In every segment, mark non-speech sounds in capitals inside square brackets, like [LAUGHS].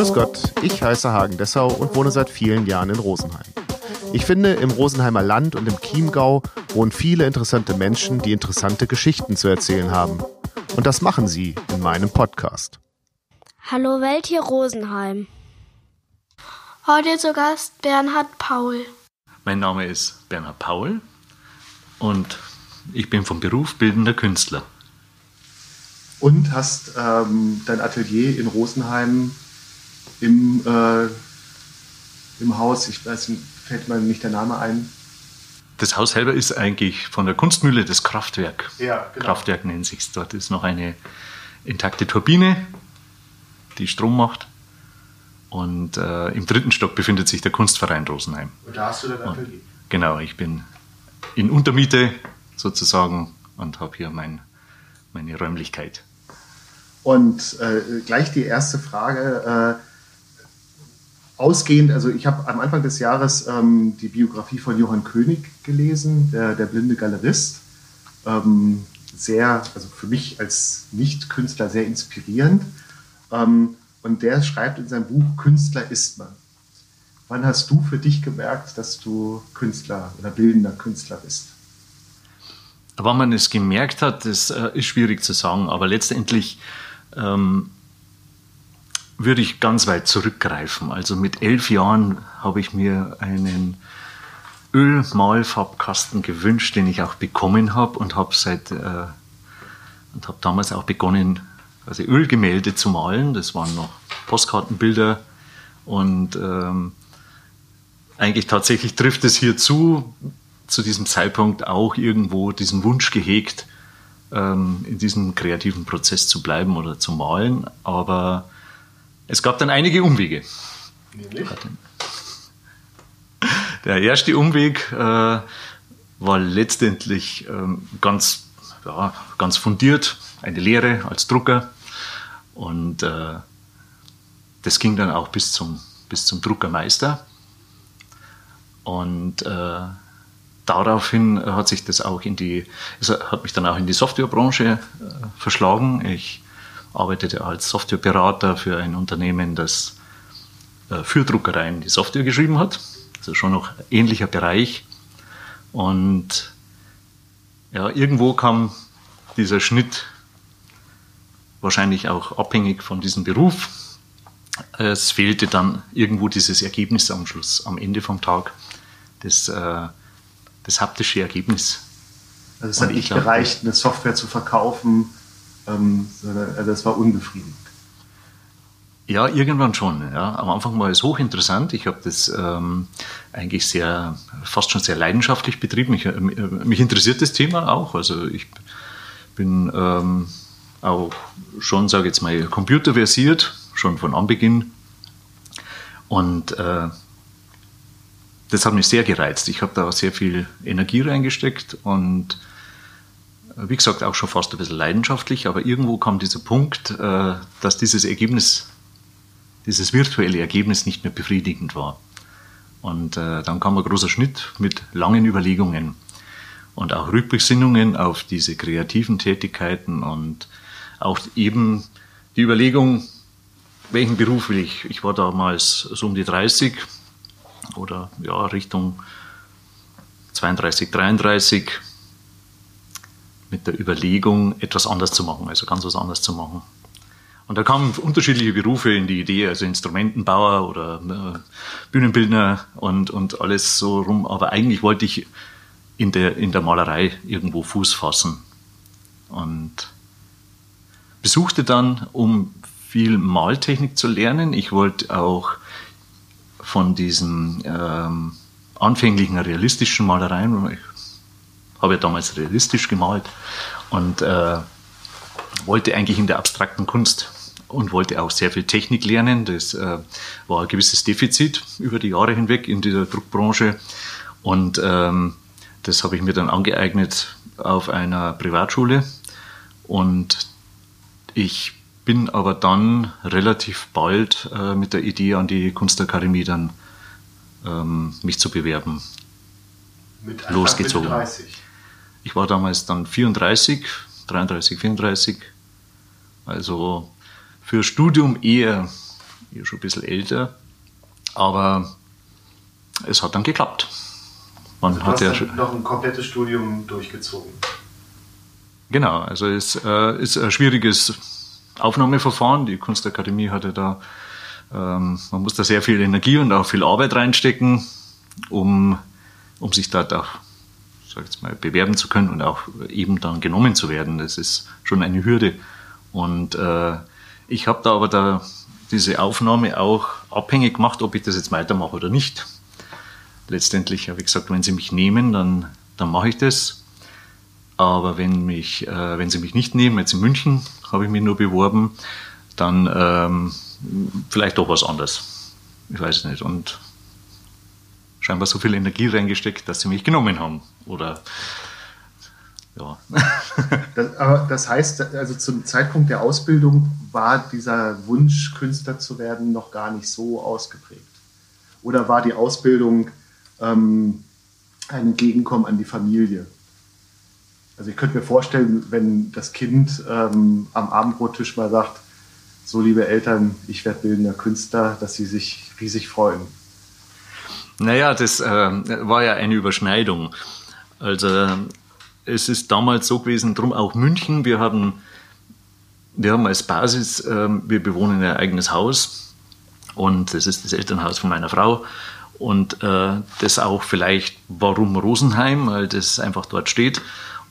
Grüß Gott, ich heiße Hagen Dessau und wohne seit vielen Jahren in Rosenheim. Ich finde, im Rosenheimer Land und im Chiemgau wohnen viele interessante Menschen, die interessante Geschichten zu erzählen haben. Und das machen sie in meinem Podcast. Hallo Welt hier Rosenheim. Heute zu Gast Bernhard Paul. Mein Name ist Bernhard Paul und ich bin vom Beruf bildender Künstler. Und hast ähm, dein Atelier in Rosenheim im, äh, im Haus, ich weiß nicht, fällt mir nicht der Name ein. Das Haus selber ist eigentlich von der Kunstmühle das Kraftwerk. Ja, genau. Kraftwerk nennt sich Dort ist noch eine intakte Turbine, die Strom macht. Und äh, im dritten Stock befindet sich der Kunstverein Rosenheim. Und da hast du dein Atelier. Genau, ich bin in Untermiete sozusagen und habe hier mein, meine Räumlichkeit. Und äh, gleich die erste Frage. Äh, ausgehend, also ich habe am Anfang des Jahres ähm, die Biografie von Johann König gelesen, der, der blinde Galerist. Ähm, sehr, also für mich als Nicht-Künstler sehr inspirierend. Ähm, und der schreibt in seinem Buch Künstler ist man. Wann hast du für dich gemerkt, dass du Künstler oder bildender Künstler bist? Wann man es gemerkt hat, das äh, ist schwierig zu sagen, aber letztendlich ähm, würde ich ganz weit zurückgreifen. Also mit elf Jahren habe ich mir einen Ölmalfarbkasten gewünscht, den ich auch bekommen habe und habe seit äh, und habe damals auch begonnen, also Ölgemälde zu malen. Das waren noch Postkartenbilder und ähm, eigentlich tatsächlich trifft es hier zu, zu diesem Zeitpunkt auch irgendwo diesen Wunsch gehegt, ähm, in diesem kreativen Prozess zu bleiben oder zu malen. Aber es gab dann einige Umwege. Nämlich? [LAUGHS] Der erste Umweg äh, war letztendlich ähm, ganz, ja, ganz fundiert, eine Lehre als Drucker. Und äh, das ging dann auch bis zum, bis zum Druckermeister. Und äh, daraufhin hat sich das auch in die, es hat mich dann auch in die Softwarebranche äh, verschlagen. Ich arbeitete als Softwareberater für ein Unternehmen, das äh, für Druckereien die Software geschrieben hat. Also schon noch ähnlicher Bereich. Und ja, irgendwo kam dieser Schnitt wahrscheinlich auch abhängig von diesem Beruf. Es fehlte dann irgendwo dieses Ergebnis am Schluss, am Ende vom Tag, das, äh, das haptische Ergebnis. Also es hat nicht gereicht, eine Software zu verkaufen, ähm, also das war unbefriedigend. Ja, irgendwann schon. Ja. Am Anfang war es hochinteressant. Ich habe das ähm, eigentlich sehr, fast schon sehr leidenschaftlich betrieben. Ich, äh, mich interessiert das Thema auch. Also ich bin ähm, auch schon, sage ich jetzt mal, computerversiert, schon von Anbeginn. Und äh, das hat mich sehr gereizt. Ich habe da sehr viel Energie reingesteckt und wie gesagt, auch schon fast ein bisschen leidenschaftlich, aber irgendwo kam dieser Punkt, äh, dass dieses Ergebnis, dieses virtuelle Ergebnis nicht mehr befriedigend war. Und äh, dann kam ein großer Schnitt mit langen Überlegungen und auch Rückbesinnungen auf diese kreativen Tätigkeiten und auch eben die Überlegung, welchen Beruf will ich? Ich war damals so um die 30 oder ja, Richtung 32, 33 mit der Überlegung, etwas anders zu machen, also ganz was anderes zu machen. Und da kamen unterschiedliche Berufe in die Idee, also Instrumentenbauer oder äh, Bühnenbildner und, und alles so rum. Aber eigentlich wollte ich in der, in der Malerei irgendwo Fuß fassen. Und besuchte dann, um viel Maltechnik zu lernen. Ich wollte auch von diesen ähm, anfänglichen realistischen Malereien, ich habe ja damals realistisch gemalt und äh, wollte eigentlich in der abstrakten Kunst und wollte auch sehr viel Technik lernen. Das äh, war ein gewisses Defizit über die Jahre hinweg in dieser Druckbranche. Und ähm, das habe ich mir dann angeeignet auf einer Privatschule. Und ich bin aber dann relativ bald äh, mit der Idee an die Kunstakademie dann ähm, mich zu bewerben. Mit losgezogen. Mit 30. Ich war damals dann 34, 33, 34. Also für Studium eher ich schon ein bisschen älter. Aber es hat dann geklappt. Man also hat ja noch ein komplettes Studium durchgezogen. Genau, also es äh, ist ein schwieriges Aufnahmeverfahren. Die Kunstakademie hatte da, ähm, man muss da sehr viel Energie und auch viel Arbeit reinstecken, um, um sich da auch sag jetzt mal, bewerben zu können und auch eben dann genommen zu werden. Das ist schon eine Hürde. Und äh, ich habe da aber da diese Aufnahme auch abhängig gemacht, ob ich das jetzt weitermache oder nicht. Letztendlich habe ich gesagt, wenn Sie mich nehmen, dann, dann mache ich das. Aber wenn, mich, äh, wenn Sie mich nicht nehmen, jetzt in München habe ich mich nur beworben, dann ähm, vielleicht doch was anderes. Ich weiß es nicht. Und scheinbar so viel Energie reingesteckt, dass sie mich genommen haben. Oder ja. [LAUGHS] das, aber das heißt, also zum Zeitpunkt der Ausbildung war dieser Wunsch, Künstler zu werden, noch gar nicht so ausgeprägt. Oder war die Ausbildung ähm, ein Entgegenkommen an die Familie? Also ich könnte mir vorstellen, wenn das Kind ähm, am Abendbrottisch mal sagt, so liebe Eltern, ich werde bildender Künstler, dass sie sich riesig freuen. Naja, das äh, war ja eine Überschneidung. Also es ist damals so gewesen, drum auch München. Wir haben, wir haben als Basis, äh, wir bewohnen ein eigenes Haus und das ist das Elternhaus von meiner Frau. Und äh, das auch vielleicht, warum Rosenheim, weil das einfach dort steht.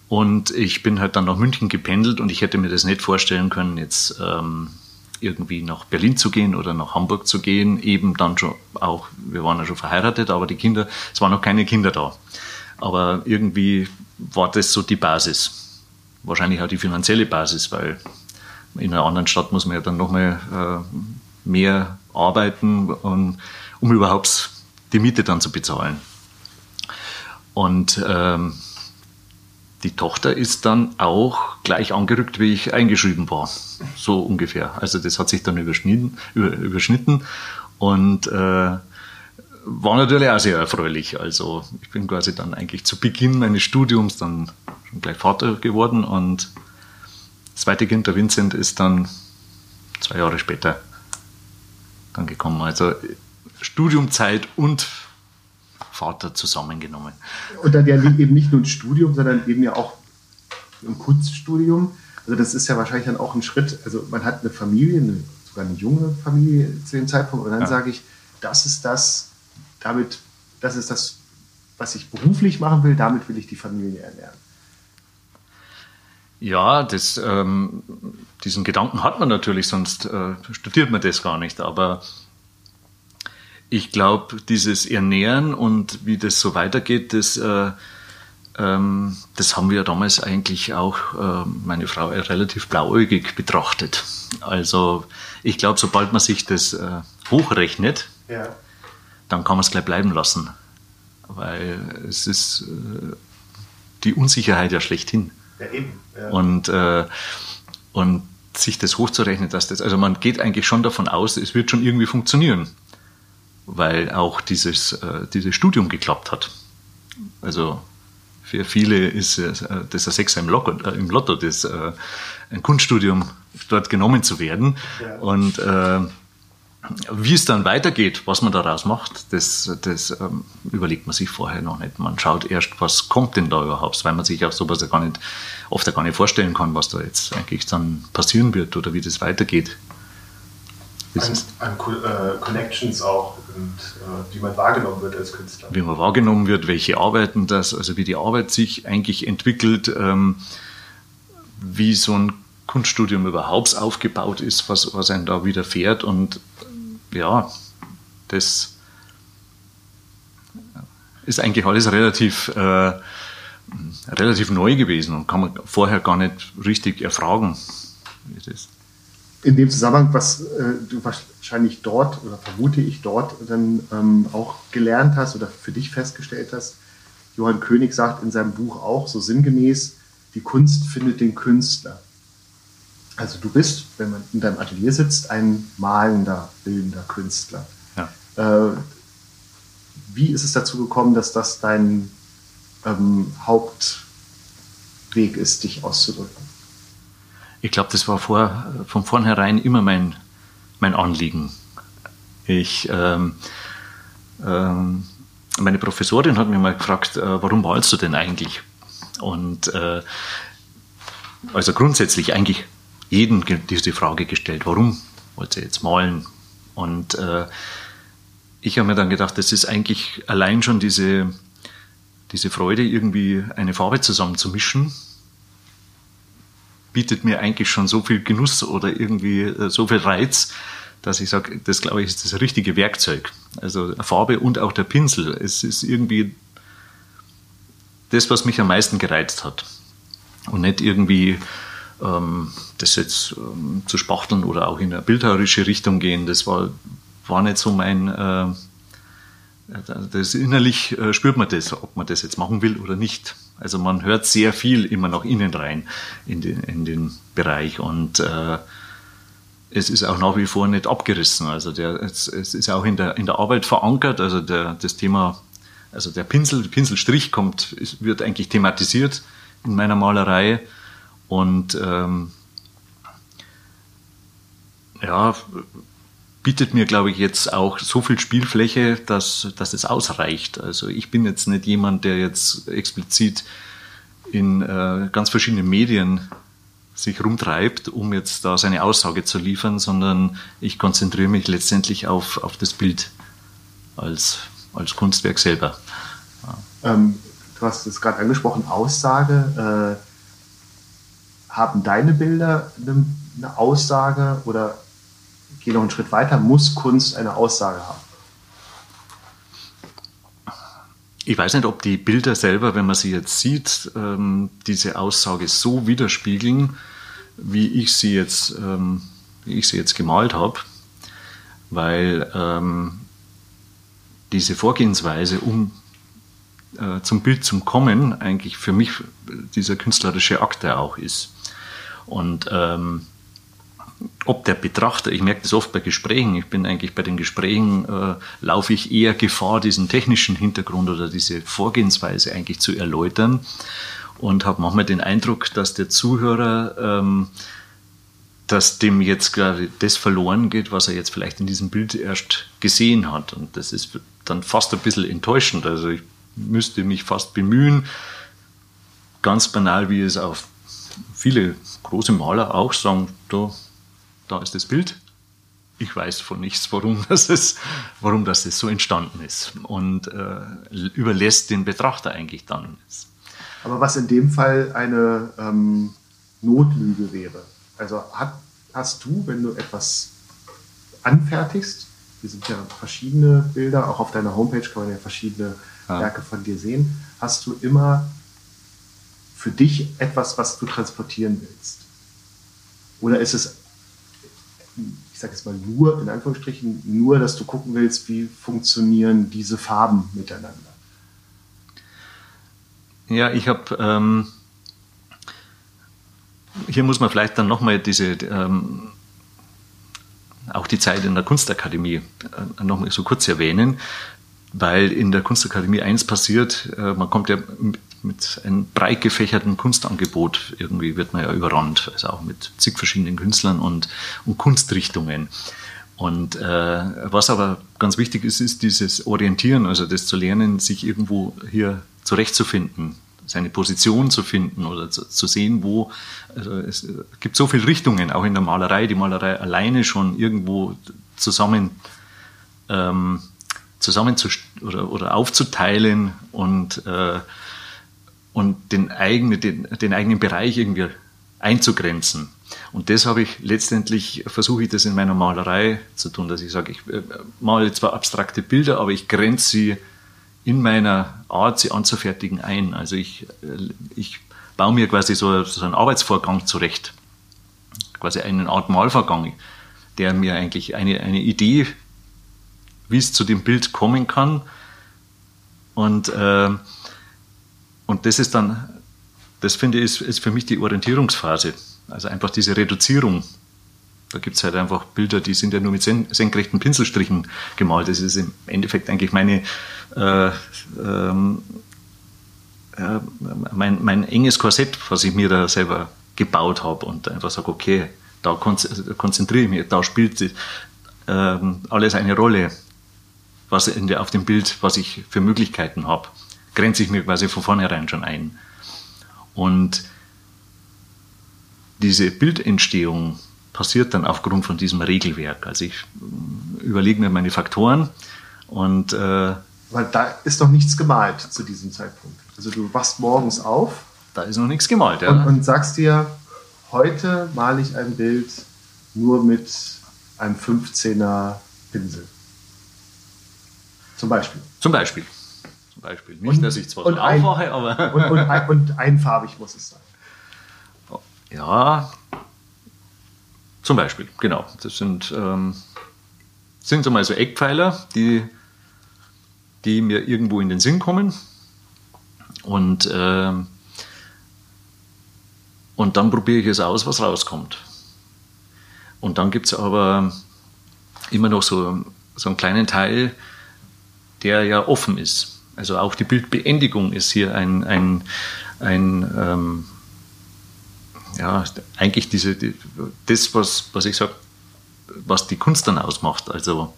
Und ich bin halt dann nach München gependelt und ich hätte mir das nicht vorstellen können, jetzt ähm, irgendwie nach Berlin zu gehen oder nach Hamburg zu gehen. Eben dann schon auch, wir waren ja schon verheiratet, aber die Kinder, es waren noch keine Kinder da. Aber irgendwie war das so die Basis. Wahrscheinlich auch die finanzielle Basis, weil in einer anderen Stadt muss man ja dann nochmal äh, mehr arbeiten, um, um überhaupt die Miete dann zu bezahlen. Und ähm, die Tochter ist dann auch gleich angerückt, wie ich eingeschrieben war. So ungefähr. Also das hat sich dann überschnitten, überschnitten und äh, war natürlich auch sehr erfreulich. Also ich bin quasi dann eigentlich zu Beginn meines Studiums dann schon gleich Vater geworden und das zweite Kind, der Vincent, ist dann zwei Jahre später dann gekommen. Also Studiumzeit und Vater zusammengenommen. Und dann ja eben nicht nur ein Studium, sondern eben ja auch ein Kunststudium. Also das ist ja wahrscheinlich dann auch ein Schritt. Also man hat eine Familie, eine, sogar eine junge Familie zu dem Zeitpunkt. Und dann ja. sage ich, das ist das, damit, das ist das, was ich beruflich machen will, damit will ich die Familie ernähren. Ja, das, ähm, diesen Gedanken hat man natürlich, sonst äh, studiert man das gar nicht. Aber ich glaube, dieses Ernähren und wie das so weitergeht, das, äh, ähm, das haben wir damals eigentlich auch, äh, meine Frau, relativ blauäugig betrachtet. Also ich glaube, sobald man sich das äh, hochrechnet, ja. dann kann man es gleich bleiben lassen. Weil es ist äh, die Unsicherheit ja schlechthin. Ja, eben. Ja. Und, äh, und sich das hochzurechnen, dass das, also man geht eigentlich schon davon aus, es wird schon irgendwie funktionieren weil auch dieses, äh, dieses Studium geklappt hat. Also für viele ist äh, das ein Sechser im Lotto, äh, im Lotto das, äh, ein Kunststudium dort genommen zu werden. Ja. Und äh, wie es dann weitergeht, was man daraus macht, das, das ähm, überlegt man sich vorher noch nicht. Man schaut erst, was kommt denn da überhaupt, weil man sich auch sowas ja gar nicht, oft gar nicht vorstellen kann, was da jetzt eigentlich dann passieren wird oder wie das weitergeht an, an äh, Connections auch und äh, wie man wahrgenommen wird als Künstler. Wie man wahrgenommen wird, welche Arbeiten das, also wie die Arbeit sich eigentlich entwickelt, ähm, wie so ein Kunststudium überhaupt aufgebaut ist, was, was einem da widerfährt und ja, das ist eigentlich alles relativ, äh, relativ neu gewesen und kann man vorher gar nicht richtig erfragen. Wie das in dem Zusammenhang, was äh, du wahrscheinlich dort oder vermute ich dort dann ähm, auch gelernt hast oder für dich festgestellt hast, Johann König sagt in seinem Buch auch so sinngemäß, die Kunst findet den Künstler. Also du bist, wenn man in deinem Atelier sitzt, ein malender, bildender Künstler. Ja. Äh, wie ist es dazu gekommen, dass das dein ähm, Hauptweg ist, dich auszudrücken? Ich glaube, das war vor, von vornherein immer mein, mein Anliegen. Ich, ähm, ähm, meine Professorin hat mich mal gefragt, äh, warum malst du denn eigentlich? Und äh, also grundsätzlich eigentlich jeden diese Frage gestellt, warum wollt ihr jetzt malen? Und äh, ich habe mir dann gedacht, das ist eigentlich allein schon diese, diese Freude, irgendwie eine Farbe zusammenzumischen, bietet mir eigentlich schon so viel Genuss oder irgendwie äh, so viel Reiz, dass ich sage, das glaube ich ist das richtige Werkzeug. Also Farbe und auch der Pinsel. Es ist irgendwie das, was mich am meisten gereizt hat. Und nicht irgendwie ähm, das jetzt ähm, zu spachteln oder auch in eine bildhauerische Richtung gehen. Das war, war nicht so mein, äh, das innerlich äh, spürt man das, ob man das jetzt machen will oder nicht. Also man hört sehr viel immer nach innen rein in den, in den Bereich und äh, es ist auch nach wie vor nicht abgerissen. Also der, es, es ist auch in der, in der Arbeit verankert. Also der, das Thema, also der Pinsel, Pinselstrich kommt, wird eigentlich thematisiert in meiner Malerei und ähm, ja, bietet mir, glaube ich, jetzt auch so viel Spielfläche, dass, dass es ausreicht. Also ich bin jetzt nicht jemand, der jetzt explizit in äh, ganz verschiedenen Medien sich rumtreibt, um jetzt da seine Aussage zu liefern, sondern ich konzentriere mich letztendlich auf, auf das Bild als, als Kunstwerk selber. Ja. Ähm, du hast es gerade angesprochen, Aussage. Äh, haben deine Bilder eine, eine Aussage oder gehe noch einen Schritt weiter, muss Kunst eine Aussage haben? Ich weiß nicht, ob die Bilder selber, wenn man sie jetzt sieht, ähm, diese Aussage so widerspiegeln, wie ich sie jetzt, ähm, ich sie jetzt gemalt habe, weil ähm, diese Vorgehensweise, um äh, zum Bild zu kommen, eigentlich für mich dieser künstlerische Akt auch ist. Und ähm, ob der Betrachter, ich merke das oft bei Gesprächen, ich bin eigentlich bei den Gesprächen, äh, laufe ich eher Gefahr, diesen technischen Hintergrund oder diese Vorgehensweise eigentlich zu erläutern und habe manchmal den Eindruck, dass der Zuhörer, ähm, dass dem jetzt gerade das verloren geht, was er jetzt vielleicht in diesem Bild erst gesehen hat. Und das ist dann fast ein bisschen enttäuschend. Also ich müsste mich fast bemühen, ganz banal, wie es auf viele große Maler auch sagen, da, da ist das Bild. Ich weiß von nichts, warum [LAUGHS] das, ist, warum das so entstanden ist. Und äh, überlässt den Betrachter eigentlich dann. Aber was in dem Fall eine ähm, Notlüge wäre. Also hat, hast du, wenn du etwas anfertigst, hier sind ja verschiedene Bilder, auch auf deiner Homepage kann man ja verschiedene ja. Werke von dir sehen, hast du immer für dich etwas, was du transportieren willst? Oder ist es, ich sage jetzt mal nur, in Anführungsstrichen, nur, dass du gucken willst, wie funktionieren diese Farben miteinander? Ja, ich habe, ähm, hier muss man vielleicht dann nochmal diese, ähm, auch die Zeit in der Kunstakademie äh, nochmal so kurz erwähnen, weil in der Kunstakademie eins passiert, äh, man kommt ja mit einem breit gefächerten Kunstangebot irgendwie wird man ja überrannt, also auch mit zig verschiedenen Künstlern und, und Kunstrichtungen. Und äh, was aber ganz wichtig ist, ist dieses Orientieren, also das zu lernen, sich irgendwo hier zurechtzufinden, seine Position zu finden oder zu, zu sehen, wo also es gibt so viele Richtungen, auch in der Malerei, die Malerei alleine schon irgendwo zusammen ähm, zusammen zu, oder, oder aufzuteilen und äh, und den eigenen, den, den eigenen Bereich irgendwie einzugrenzen. Und das habe ich letztendlich, versuche ich das in meiner Malerei zu tun, dass ich sage, ich äh, male zwar abstrakte Bilder, aber ich grenze sie in meiner Art, sie anzufertigen, ein. Also ich, äh, ich baue mir quasi so, so einen Arbeitsvorgang zurecht, quasi eine Art Malvorgang, der mir eigentlich eine, eine Idee, wie es zu dem Bild kommen kann. Und äh, und das ist dann, das finde ich, ist, ist für mich die Orientierungsphase. Also einfach diese Reduzierung. Da gibt es halt einfach Bilder, die sind ja nur mit senkrechten Pinselstrichen gemalt. Das ist im Endeffekt eigentlich meine, äh, ähm, äh, mein, mein enges Korsett, was ich mir da selber gebaut habe und einfach sage, okay, da konzentriere ich mich, da spielt ähm, alles eine Rolle, was in der, auf dem Bild, was ich für Möglichkeiten habe, grenze ich mir quasi von vornherein schon ein. Und diese Bildentstehung passiert dann aufgrund von diesem Regelwerk. Also ich äh, überlege mir meine Faktoren und äh, weil da ist noch nichts gemalt zu diesem Zeitpunkt. Also du wachst morgens auf. Da ist noch nichts gemalt, ja. Und, und sagst dir, heute male ich ein Bild nur mit einem 15er Pinsel. Zum Beispiel. Zum Beispiel. Zum Beispiel. Nicht, und, dass ich zwar und so ein, aufwache, aber. [LAUGHS] und, und, ein, und einfarbig muss es sein. Ja, zum Beispiel, genau. Das sind, ähm, sind so mal so Eckpfeiler, die, die mir irgendwo in den Sinn kommen. Und, äh, und dann probiere ich es aus, was rauskommt. Und dann gibt es aber immer noch so, so einen kleinen Teil, der ja offen ist. Also auch die Bildbeendigung ist hier ein, ein, ein ähm, ja, eigentlich diese, die, das, was, was ich sage, was die Kunst dann ausmacht. Also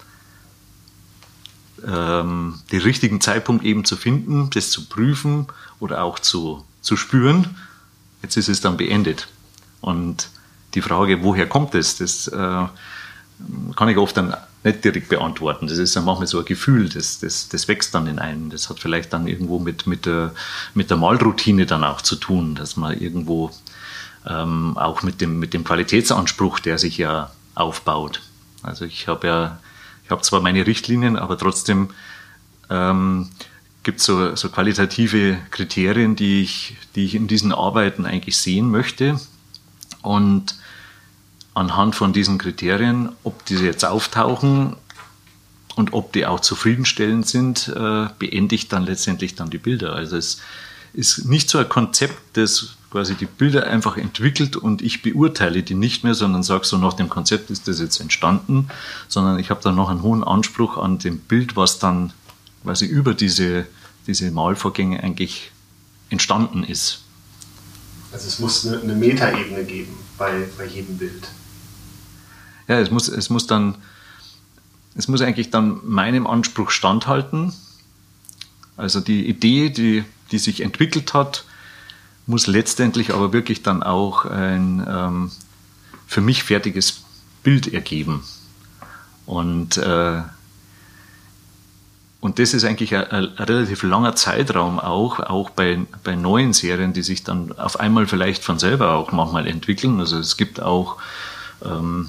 ähm, den richtigen Zeitpunkt eben zu finden, das zu prüfen oder auch zu, zu spüren. Jetzt ist es dann beendet. Und die Frage, woher kommt es, das, das äh, kann ich oft dann nicht direkt beantworten. Das ist dann manchmal so ein Gefühl, das, das, das wächst dann in einem. Das hat vielleicht dann irgendwo mit, mit, der, mit der Malroutine dann auch zu tun, dass man irgendwo ähm, auch mit dem, mit dem Qualitätsanspruch, der sich ja aufbaut. Also ich habe ja, ich habe zwar meine Richtlinien, aber trotzdem ähm, gibt es so, so qualitative Kriterien, die ich, die ich in diesen Arbeiten eigentlich sehen möchte. Und anhand von diesen Kriterien, ob diese jetzt auftauchen und ob die auch zufriedenstellend sind, äh, beende ich dann letztendlich dann die Bilder. Also es ist nicht so ein Konzept, das quasi die Bilder einfach entwickelt und ich beurteile die nicht mehr, sondern sage so nach dem Konzept ist das jetzt entstanden, sondern ich habe dann noch einen hohen Anspruch an dem Bild, was dann quasi über diese, diese Malvorgänge eigentlich entstanden ist. Also es muss eine, eine Metaebene geben bei, bei jedem Bild. Ja, es muss, es muss dann, es muss eigentlich dann meinem Anspruch standhalten. Also die Idee, die, die sich entwickelt hat, muss letztendlich aber wirklich dann auch ein ähm, für mich fertiges Bild ergeben. Und, äh, und das ist eigentlich ein, ein, relativ langer Zeitraum auch, auch bei, bei neuen Serien, die sich dann auf einmal vielleicht von selber auch manchmal entwickeln. Also es gibt auch ähm,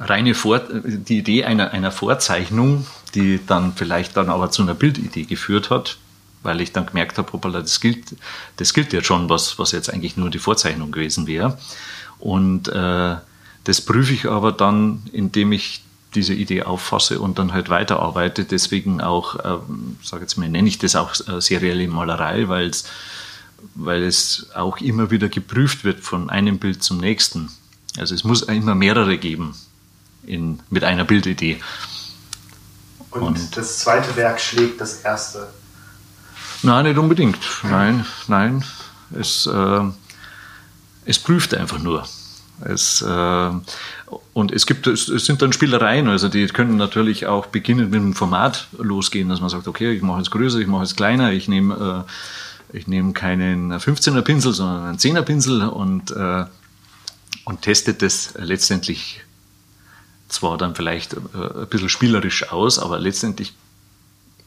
reine Vor die Idee einer, einer Vorzeichnung, die dann vielleicht dann aber zu einer Bildidee geführt hat, weil ich dann gemerkt habe, hoppala, das gilt, das gilt ja schon, was, was jetzt eigentlich nur die Vorzeichnung gewesen wäre. Und äh, das prüfe ich aber dann, indem ich diese Idee auffasse und dann halt weiterarbeite. Deswegen auch, äh, sage jetzt mal, nenne ich das auch äh, serielle Malerei, weil es weil es auch immer wieder geprüft wird von einem Bild zum nächsten. Also es muss immer mehrere geben in, mit einer Bildidee. Und, und das zweite Werk schlägt das erste Nein, nicht unbedingt. Nein, nein. Es, äh, es prüft einfach nur. Es, äh, und es gibt, es, es, sind dann Spielereien, also die können natürlich auch beginnen mit dem Format losgehen, dass man sagt, okay, ich mache es größer, ich mache es kleiner, ich nehme, äh, ich nehme keinen 15er Pinsel, sondern einen 10er Pinsel und, äh, und testet das letztendlich zwar dann vielleicht äh, ein bisschen spielerisch aus, aber letztendlich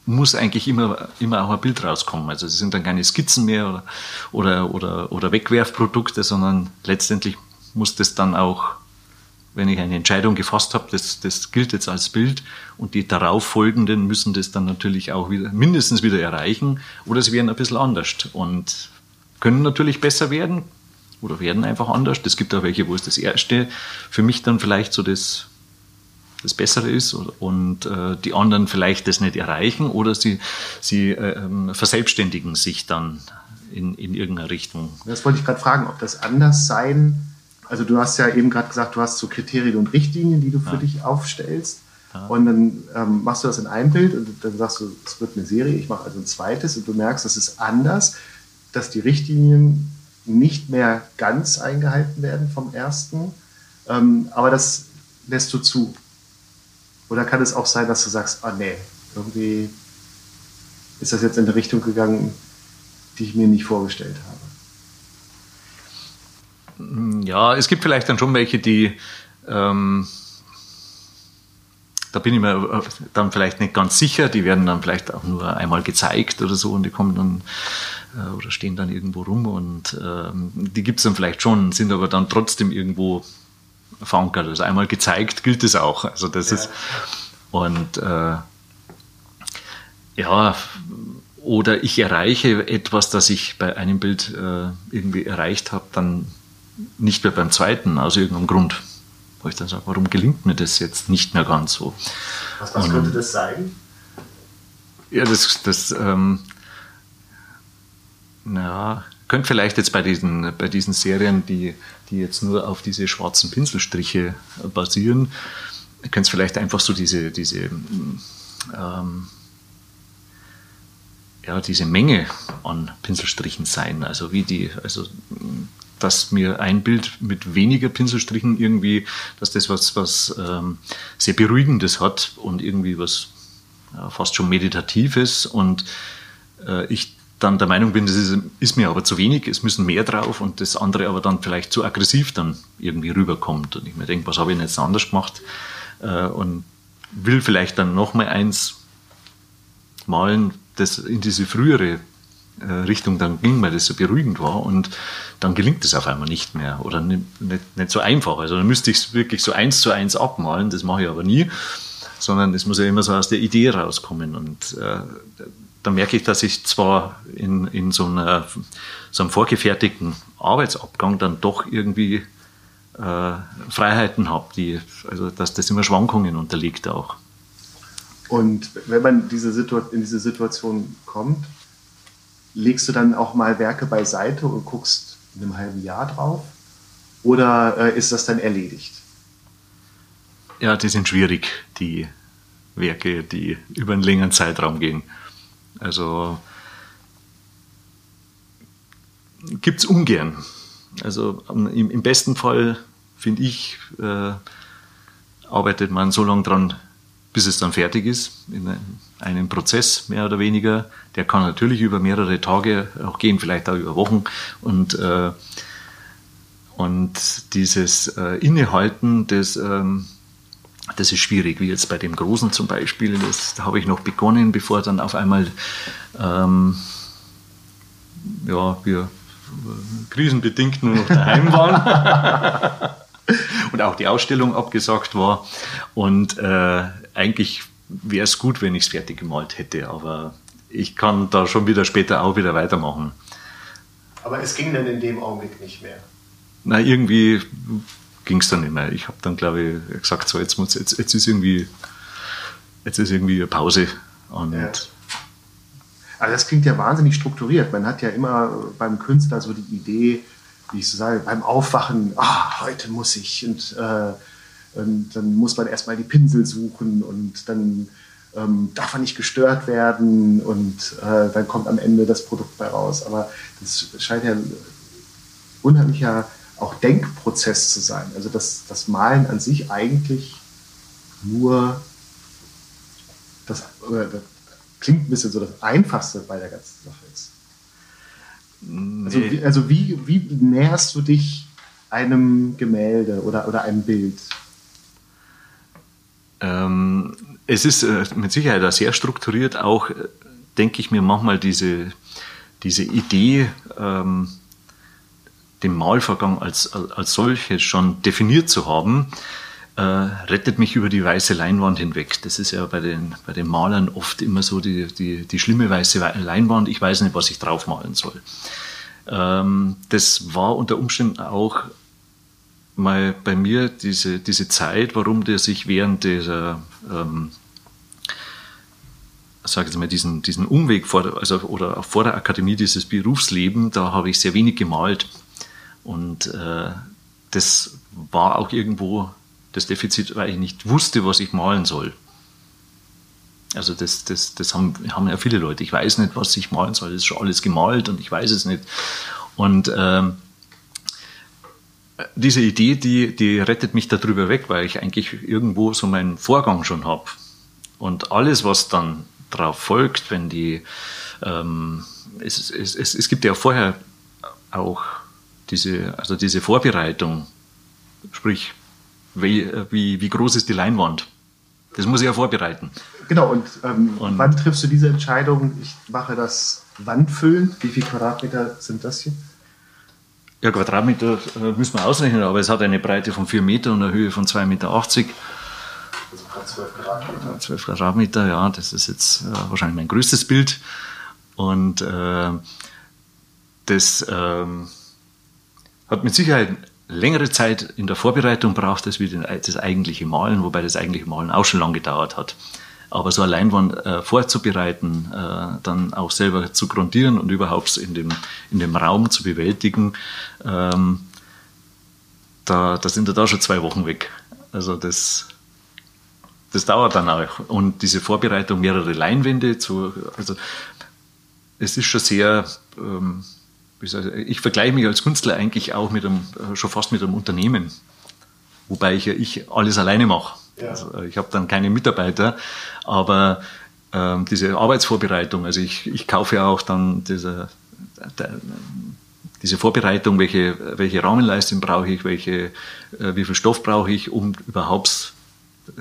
muss eigentlich immer, immer auch ein Bild rauskommen. Also es sind dann keine Skizzen mehr oder, oder, oder, oder Wegwerfprodukte, sondern letztendlich muss das dann auch, wenn ich eine Entscheidung gefasst habe, das, das gilt jetzt als Bild und die darauffolgenden müssen das dann natürlich auch wieder, mindestens wieder erreichen oder sie werden ein bisschen anders und können natürlich besser werden oder werden einfach anders. Es gibt auch welche, wo es das erste für mich dann vielleicht so das das Bessere ist und äh, die anderen vielleicht das nicht erreichen oder sie, sie äh, verselbstständigen sich dann in, in irgendeiner Richtung. Das wollte ich gerade fragen, ob das anders sein, also du hast ja eben gerade gesagt, du hast so Kriterien und Richtlinien, die du für ja. dich aufstellst. Ja. Und dann ähm, machst du das in einem Bild und dann sagst du, es wird eine Serie, ich mache also ein zweites und du merkst, das ist anders, dass die Richtlinien nicht mehr ganz eingehalten werden vom ersten. Ähm, aber das lässt du zu. Oder kann es auch sein, dass du sagst, ah nee, irgendwie ist das jetzt in eine Richtung gegangen, die ich mir nicht vorgestellt habe? Ja, es gibt vielleicht dann schon welche, die ähm, da bin ich mir äh, dann vielleicht nicht ganz sicher. Die werden dann vielleicht auch nur einmal gezeigt oder so und die kommen dann äh, oder stehen dann irgendwo rum und ähm, die gibt es dann vielleicht schon, sind aber dann trotzdem irgendwo verankert. Also einmal gezeigt gilt es auch. Also das ja. ist und äh, ja, oder ich erreiche etwas, das ich bei einem Bild äh, irgendwie erreicht habe, dann nicht mehr beim zweiten, aus irgendeinem Grund wo ich dann sage, warum gelingt mir das jetzt nicht mehr ganz so? Was, was könnte das sein? Ja, das, das ähm, na, könnte vielleicht jetzt bei diesen, bei diesen Serien, die, die jetzt nur auf diese schwarzen Pinselstriche basieren, könnte es vielleicht einfach so diese, diese, ähm, ja, diese Menge an Pinselstrichen sein. Also wie die, also dass mir ein Bild mit weniger Pinselstrichen irgendwie, dass das was, was ähm, sehr Beruhigendes hat und irgendwie was ja, fast schon Meditatives und äh, ich dann der Meinung bin, das ist, ist, mir aber zu wenig, es müssen mehr drauf und das andere aber dann vielleicht zu aggressiv dann irgendwie rüberkommt und ich mir denke, was habe ich denn jetzt anders gemacht äh, und will vielleicht dann nochmal eins malen, das in diese frühere äh, Richtung dann ging, weil das so beruhigend war und dann gelingt es auf einmal nicht mehr oder nicht, nicht, nicht so einfach. Also dann müsste ich es wirklich so eins zu eins abmalen, das mache ich aber nie, sondern es muss ja immer so aus der Idee rauskommen und äh, da merke ich, dass ich zwar in, in so, einer, so einem vorgefertigten Arbeitsabgang dann doch irgendwie äh, Freiheiten habe, die, also dass das immer Schwankungen unterliegt auch. Und wenn man diese in diese Situation kommt, legst du dann auch mal Werke beiseite und guckst in einem halben Jahr drauf? Oder äh, ist das dann erledigt? Ja, die sind schwierig, die Werke, die über einen längeren Zeitraum gehen. Also gibt es ungern. Also im, im besten Fall, finde ich, äh, arbeitet man so lange dran, bis es dann fertig ist, in einem Prozess mehr oder weniger. Der kann natürlich über mehrere Tage auch gehen, vielleicht auch über Wochen. Und, äh, und dieses äh, Innehalten, das, ähm, das ist schwierig, wie jetzt bei dem Großen zum Beispiel. Das habe ich noch begonnen, bevor dann auf einmal ähm, ja, wir krisenbedingt nur noch daheim waren. [LAUGHS] und auch die Ausstellung abgesagt war. Und äh, eigentlich wäre es gut, wenn ich es fertig gemalt hätte, aber ich kann da schon wieder später auch wieder weitermachen. Aber es ging dann in dem Augenblick nicht mehr. Na, irgendwie ging es dann nicht mehr. Ich habe dann, glaube ich, gesagt, so jetzt muss jetzt, jetzt ist irgendwie jetzt ist irgendwie eine Pause. Und ja. Also das klingt ja wahnsinnig strukturiert. Man hat ja immer beim Künstler so die Idee, wie ich so sage, beim Aufwachen, ah, heute muss ich und äh, und dann muss man erstmal die Pinsel suchen und dann ähm, darf er nicht gestört werden und äh, dann kommt am Ende das Produkt bei raus. Aber das scheint ja unheimlicher auch Denkprozess zu sein. Also dass das Malen an sich eigentlich nur das, das klingt ein bisschen so das Einfachste bei der ganzen Sache ist. Also, wie, also wie, wie näherst du dich einem Gemälde oder, oder einem Bild? Ähm, es ist äh, mit Sicherheit auch sehr strukturiert, auch äh, denke ich mir manchmal diese, diese Idee, ähm, den Malvorgang als, als solches schon definiert zu haben, äh, rettet mich über die weiße Leinwand hinweg. Das ist ja bei den, bei den Malern oft immer so die, die, die schlimme weiße Leinwand. Ich weiß nicht, was ich draufmalen soll. Ähm, das war unter Umständen auch mal bei mir diese, diese Zeit, warum der sich während dieser, ähm, sage ich mal, diesen, diesen Umweg vor also, oder vor der Akademie, dieses Berufsleben, da habe ich sehr wenig gemalt. Und äh, das war auch irgendwo das Defizit, weil ich nicht wusste, was ich malen soll. Also das, das, das haben, haben ja viele Leute. Ich weiß nicht, was ich malen soll. Das ist schon alles gemalt und ich weiß es nicht. Und ähm, diese Idee, die, die rettet mich darüber weg, weil ich eigentlich irgendwo so meinen Vorgang schon habe. Und alles, was dann darauf folgt, wenn die, ähm, es, es, es, es gibt ja vorher auch diese, also diese Vorbereitung, sprich, wie, wie, wie groß ist die Leinwand? Das muss ich ja vorbereiten. Genau, und, ähm, und wann triffst du diese Entscheidung? Ich mache das Wandfüllen. Wie viele Quadratmeter sind das hier? Ja, Quadratmeter äh, müssen wir ausrechnen, aber es hat eine Breite von 4 Meter und eine Höhe von 2,80 Meter. Also 12 Quadratmeter. 12 Quadratmeter, ja, das ist jetzt äh, wahrscheinlich mein größtes Bild. Und äh, das ähm, hat mit Sicherheit längere Zeit in der Vorbereitung braucht als wie das eigentliche Malen, wobei das eigentliche Malen auch schon lange gedauert hat. Aber so Leinwand äh, vorzubereiten, äh, dann auch selber zu grundieren und überhaupt in dem, in dem Raum zu bewältigen, ähm, da, da sind da schon zwei Wochen weg. Also das, das dauert dann auch. Und diese Vorbereitung mehrere Leinwände zu, also es ist schon sehr, ähm, ich vergleiche mich als Künstler eigentlich auch mit einem, äh, schon fast mit einem Unternehmen, wobei ich ja ich alles alleine mache. Ja. Also äh, ich habe dann keine Mitarbeiter, aber ähm, diese Arbeitsvorbereitung, also ich, ich kaufe ja auch dann diese, diese Vorbereitung, welche, welche Rahmenleistung brauche ich, welche, äh, wie viel Stoff brauche ich, um überhaupt,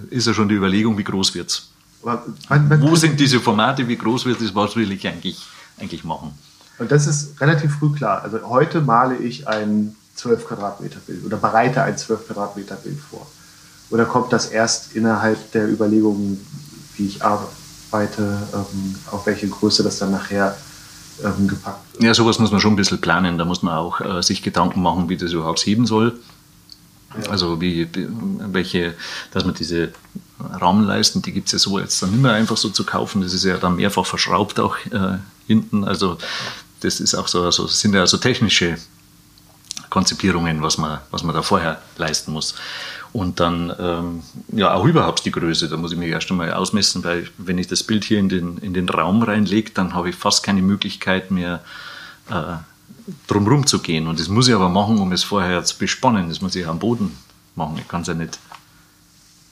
ist ja schon die Überlegung, wie groß wird's. Wo sind diese Formate, wie groß wird es, was will ich eigentlich, eigentlich machen? Und das ist relativ früh klar. Also heute male ich ein 12 Quadratmeter Bild oder bereite ein 12 Quadratmeter Bild vor. Oder kommt das erst innerhalb der Überlegungen, wie ich arbeite, ähm, auf welche Größe das dann nachher ähm, gepackt wird? Ja, sowas muss man schon ein bisschen planen. Da muss man auch äh, sich Gedanken machen, wie das überhaupt heben soll. Ja. Also wie, welche, dass man diese Rahmenleisten, die gibt es ja so jetzt dann nicht mehr einfach so zu kaufen. Das ist ja dann mehrfach verschraubt auch äh, hinten. Also das ist auch so, also sind ja so technische Konzipierungen, was man, was man da vorher leisten muss. Und dann, ähm, ja, auch überhaupt die Größe, da muss ich mich erst einmal ausmessen, weil wenn ich das Bild hier in den, in den Raum reinlege, dann habe ich fast keine Möglichkeit mehr, äh, drumherum zu gehen. Und das muss ich aber machen, um es vorher zu bespannen. Das muss ich am Boden machen. Ich kann es ja nicht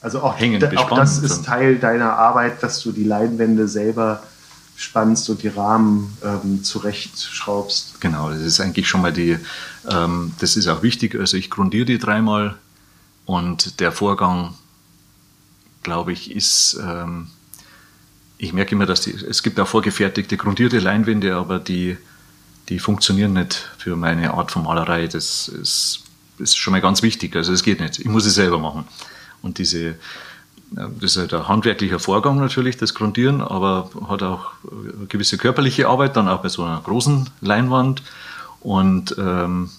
also auch, hängen, bespannen. Auch das ist Teil deiner Arbeit, dass du die Leinwände selber spannst und die Rahmen ähm, zurechtschraubst. Genau, das ist eigentlich schon mal die, ähm, das ist auch wichtig. Also ich grundiere die dreimal und der Vorgang, glaube ich, ist, ähm, ich merke immer, dass die, es gibt auch vorgefertigte grundierte Leinwände, aber die, die funktionieren nicht für meine Art von Malerei. Das ist, ist schon mal ganz wichtig. Also es geht nicht. Ich muss es selber machen. Und diese, das ist halt ein handwerklicher Vorgang natürlich, das Grundieren, aber hat auch eine gewisse körperliche Arbeit, dann auch bei so einer großen Leinwand. Und ähm,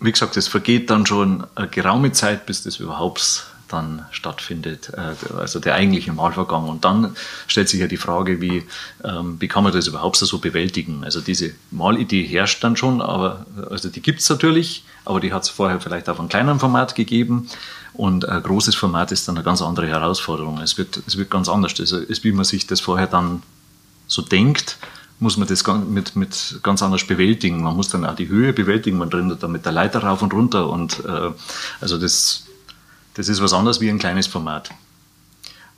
wie gesagt, es vergeht dann schon eine geraume Zeit, bis das überhaupt dann stattfindet, äh, also der eigentliche Malvorgang. Und dann stellt sich ja die Frage, wie, ähm, wie kann man das überhaupt so bewältigen? Also diese Malidee herrscht dann schon, aber also die gibt es natürlich, aber die hat es vorher vielleicht auf einem kleineren Format gegeben. Und ein großes Format ist dann eine ganz andere Herausforderung. Es wird, es wird ganz anders. Also, ist, wie man sich das vorher dann so denkt, muss man das mit, mit ganz anders bewältigen. Man muss dann auch die Höhe bewältigen. Man rennt dann mit der Leiter rauf und runter. Und äh, also das, das ist was anderes wie ein kleines Format.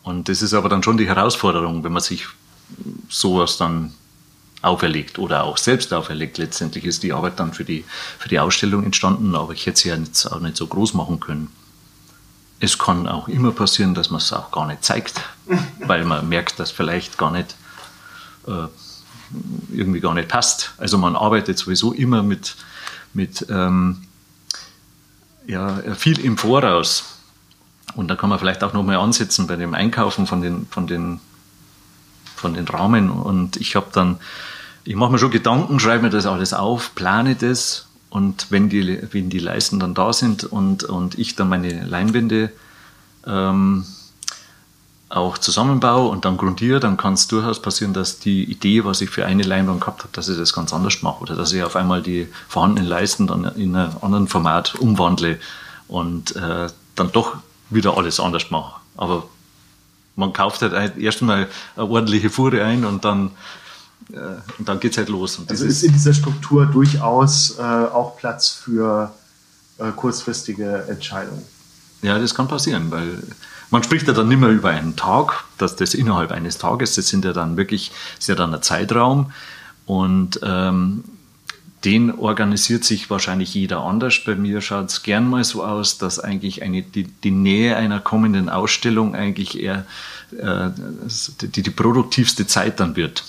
Und das ist aber dann schon die Herausforderung, wenn man sich sowas dann auferlegt oder auch selbst auferlegt. Letztendlich ist die Arbeit dann für die, für die Ausstellung entstanden, aber ich hätte sie ja nicht, auch nicht so groß machen können es kann auch immer passieren, dass man es auch gar nicht zeigt, weil man merkt, dass vielleicht gar nicht äh, irgendwie gar nicht passt. Also man arbeitet sowieso immer mit, mit ähm, ja, viel im Voraus. Und da kann man vielleicht auch nochmal ansetzen bei dem Einkaufen von den, von den, von den Rahmen. Und ich habe dann, ich mache mir schon Gedanken, schreibe mir das alles auf, plane das und wenn die, wenn die Leisten dann da sind und, und ich dann meine Leinwände ähm, auch zusammenbaue und dann grundiere, dann kann es durchaus passieren, dass die Idee, was ich für eine Leinwand gehabt habe, dass ich das ganz anders mache oder dass ich auf einmal die vorhandenen Leisten dann in einem anderen Format umwandle und äh, dann doch wieder alles anders mache. Aber man kauft halt erst mal eine ordentliche Fuhre ein und dann und dann geht es halt los. Also ist in dieser Struktur durchaus äh, auch Platz für äh, kurzfristige Entscheidungen. Ja, das kann passieren, weil man spricht ja dann nicht mehr über einen Tag, dass das innerhalb eines Tages, das sind ja dann wirklich, ist ja dann ein Zeitraum und ähm, den organisiert sich wahrscheinlich jeder anders. Bei mir schaut es gern mal so aus, dass eigentlich eine, die, die Nähe einer kommenden Ausstellung eigentlich eher äh, die, die produktivste Zeit dann wird.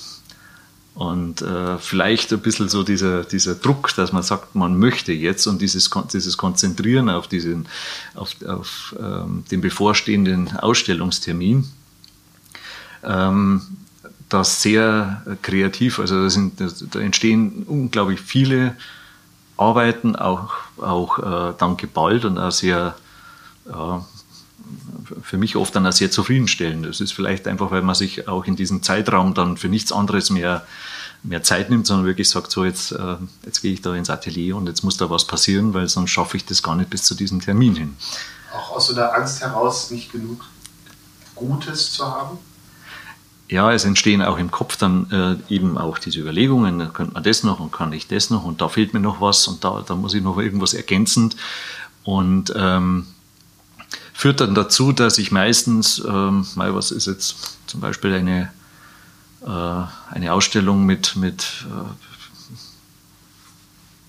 Und äh, vielleicht ein bisschen so dieser, dieser Druck, dass man sagt, man möchte jetzt und dieses, dieses Konzentrieren auf, diesen, auf, auf ähm, den bevorstehenden Ausstellungstermin, ähm, das sehr kreativ, also da, sind, da entstehen unglaublich viele Arbeiten, auch, auch äh, dann geballt und auch sehr, ja, für mich oft dann auch sehr zufriedenstellend. Das ist vielleicht einfach, weil man sich auch in diesem Zeitraum dann für nichts anderes mehr, mehr Zeit nimmt, sondern wirklich sagt, so jetzt, äh, jetzt gehe ich da ins Atelier und jetzt muss da was passieren, weil sonst schaffe ich das gar nicht bis zu diesem Termin hin. Auch aus so der Angst heraus, nicht genug Gutes zu haben? ja, es entstehen auch im Kopf dann äh, eben auch diese Überlegungen, könnte man das noch und kann ich das noch und da fehlt mir noch was und da, da muss ich noch irgendwas ergänzend und ähm, führt dann dazu, dass ich meistens, ähm, mal was ist jetzt zum Beispiel eine, äh, eine Ausstellung mit, mit, äh,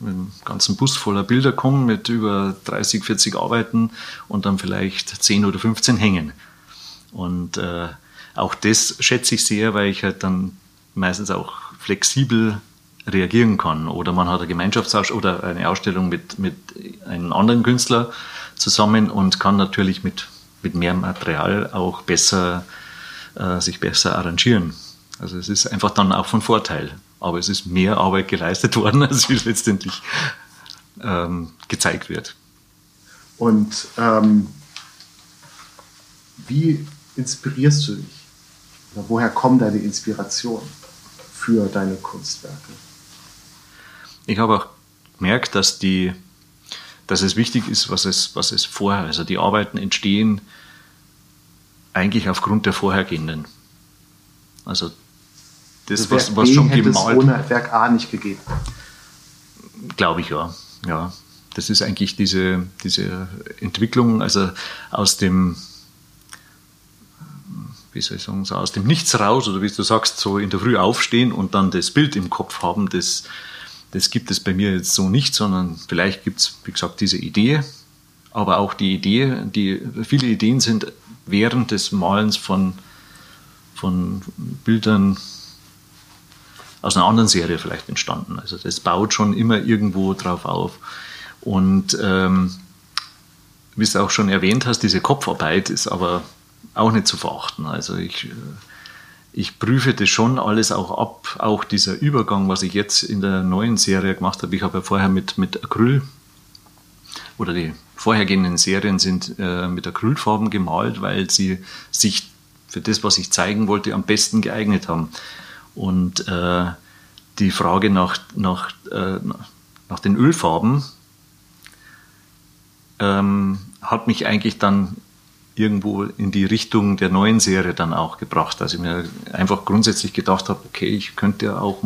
mit einem ganzen Bus voller Bilder komme, mit über 30, 40 Arbeiten und dann vielleicht 10 oder 15 hängen. Und äh, auch das schätze ich sehr, weil ich halt dann meistens auch flexibel reagieren kann. Oder man hat eine Gemeinschaftsausstellung oder eine Ausstellung mit, mit einem anderen Künstler zusammen und kann natürlich mit, mit mehr Material auch besser, äh, sich besser arrangieren. Also es ist einfach dann auch von Vorteil. Aber es ist mehr Arbeit geleistet [LAUGHS] worden, als wie letztendlich ähm, gezeigt wird. Und ähm, wie inspirierst du dich? Oder woher kommt deine Inspiration für deine Kunstwerke? Ich habe auch gemerkt, dass, die, dass es wichtig ist, was es, was es vorher, also die Arbeiten entstehen eigentlich aufgrund der vorhergehenden. Also das, also was, was schon hätte gemalt. Es ohne Werk A nicht gegeben. Glaube ich ja. ja. Das ist eigentlich diese, diese Entwicklung, also aus dem wie soll ich sagen, so aus dem Nichts raus oder wie du sagst, so in der Früh aufstehen und dann das Bild im Kopf haben, das, das gibt es bei mir jetzt so nicht, sondern vielleicht gibt es, wie gesagt, diese Idee, aber auch die Idee, die viele Ideen sind während des Malens von, von Bildern aus einer anderen Serie vielleicht entstanden. Also das baut schon immer irgendwo drauf auf. Und ähm, wie du auch schon erwähnt hast, diese Kopfarbeit ist aber auch nicht zu verachten. Also ich, äh, ich prüfe das schon alles auch ab, auch dieser Übergang, was ich jetzt in der neuen Serie gemacht habe. Ich habe ja vorher mit, mit Acryl oder die vorhergehenden Serien sind äh, mit Acrylfarben gemalt, weil sie sich für das, was ich zeigen wollte, am besten geeignet haben. Und äh, die Frage nach, nach, äh, nach den Ölfarben ähm, hat mich eigentlich dann irgendwo in die Richtung der neuen Serie dann auch gebracht, dass ich mir einfach grundsätzlich gedacht habe, okay, ich könnte ja auch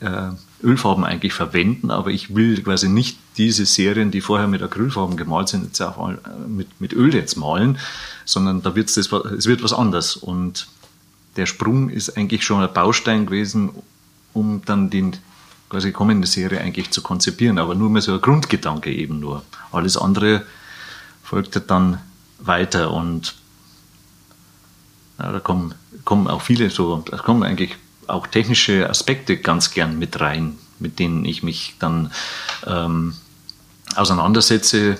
äh, Ölfarben eigentlich verwenden, aber ich will quasi nicht diese Serien, die vorher mit Acrylfarben gemalt sind, jetzt auch äh, mit, mit Öl jetzt malen, sondern da wird's das, es wird was anders. Und der Sprung ist eigentlich schon ein Baustein gewesen, um dann die quasi kommende Serie eigentlich zu konzipieren, aber nur mehr so ein Grundgedanke eben nur. Alles andere folgte dann weiter und ja, da kommen, kommen auch viele so, da kommen eigentlich auch technische Aspekte ganz gern mit rein, mit denen ich mich dann ähm, auseinandersetze.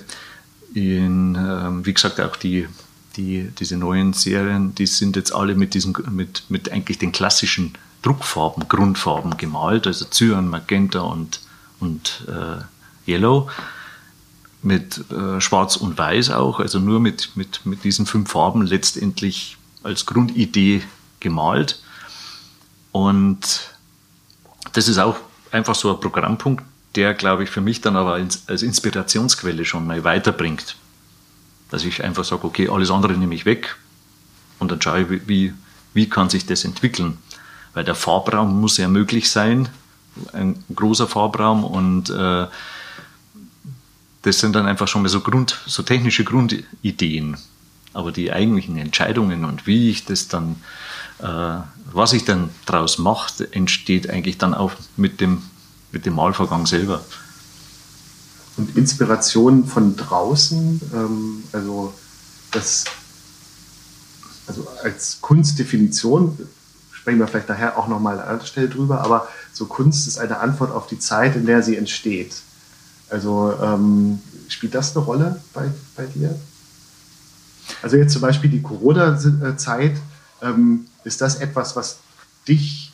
In, ähm, wie gesagt, auch die, die, diese neuen Serien, die sind jetzt alle mit, diesen, mit, mit eigentlich den klassischen Druckfarben, Grundfarben gemalt, also Cyan, Magenta und, und äh, Yellow mit äh, Schwarz und Weiß auch, also nur mit, mit, mit diesen fünf Farben letztendlich als Grundidee gemalt. Und das ist auch einfach so ein Programmpunkt, der, glaube ich, für mich dann aber als, Inspirationsquelle schon mal weiterbringt. Dass ich einfach sage, okay, alles andere nehme ich weg und dann schaue ich, wie, wie kann sich das entwickeln. weil der Farbraum muss ja möglich sein, ein großer Farbraum und äh, das sind dann einfach schon mal so Grund, so technische Grundideen. Aber die eigentlichen Entscheidungen und wie ich das dann, äh, was ich dann daraus mache, entsteht eigentlich dann auch mit dem, mit dem Malvorgang selber. Und Inspiration von draußen, ähm, also das, also als Kunstdefinition sprechen wir vielleicht nachher auch nochmal an anderer Stelle drüber, aber so Kunst ist eine Antwort auf die Zeit, in der sie entsteht. Also ähm, spielt das eine Rolle bei, bei dir? Also jetzt zum Beispiel die Corona-Zeit, ähm, ist das etwas, was dich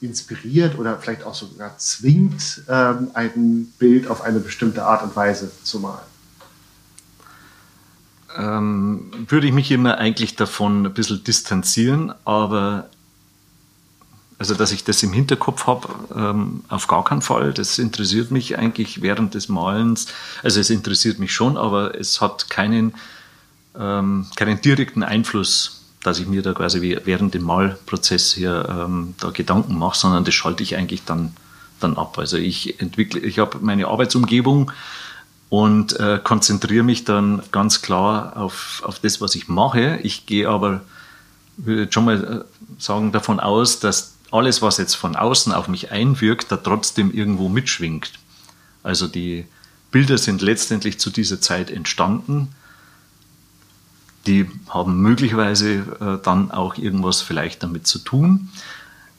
inspiriert oder vielleicht auch sogar zwingt, ähm, ein Bild auf eine bestimmte Art und Weise zu malen? Ähm, würde ich mich immer eigentlich davon ein bisschen distanzieren, aber also dass ich das im Hinterkopf habe, ähm, auf gar keinen Fall. Das interessiert mich eigentlich während des Malens. Also es interessiert mich schon, aber es hat keinen, ähm, keinen direkten Einfluss dass ich mir da quasi während dem Malprozess hier ähm, da Gedanken mache, sondern das schalte ich eigentlich dann, dann ab. Also ich entwickle, ich habe meine Arbeitsumgebung und äh, konzentriere mich dann ganz klar auf, auf das, was ich mache. Ich gehe aber, würde schon mal äh, sagen, davon aus, dass alles, was jetzt von außen auf mich einwirkt, da trotzdem irgendwo mitschwingt. Also die Bilder sind letztendlich zu dieser Zeit entstanden die haben möglicherweise äh, dann auch irgendwas vielleicht damit zu tun,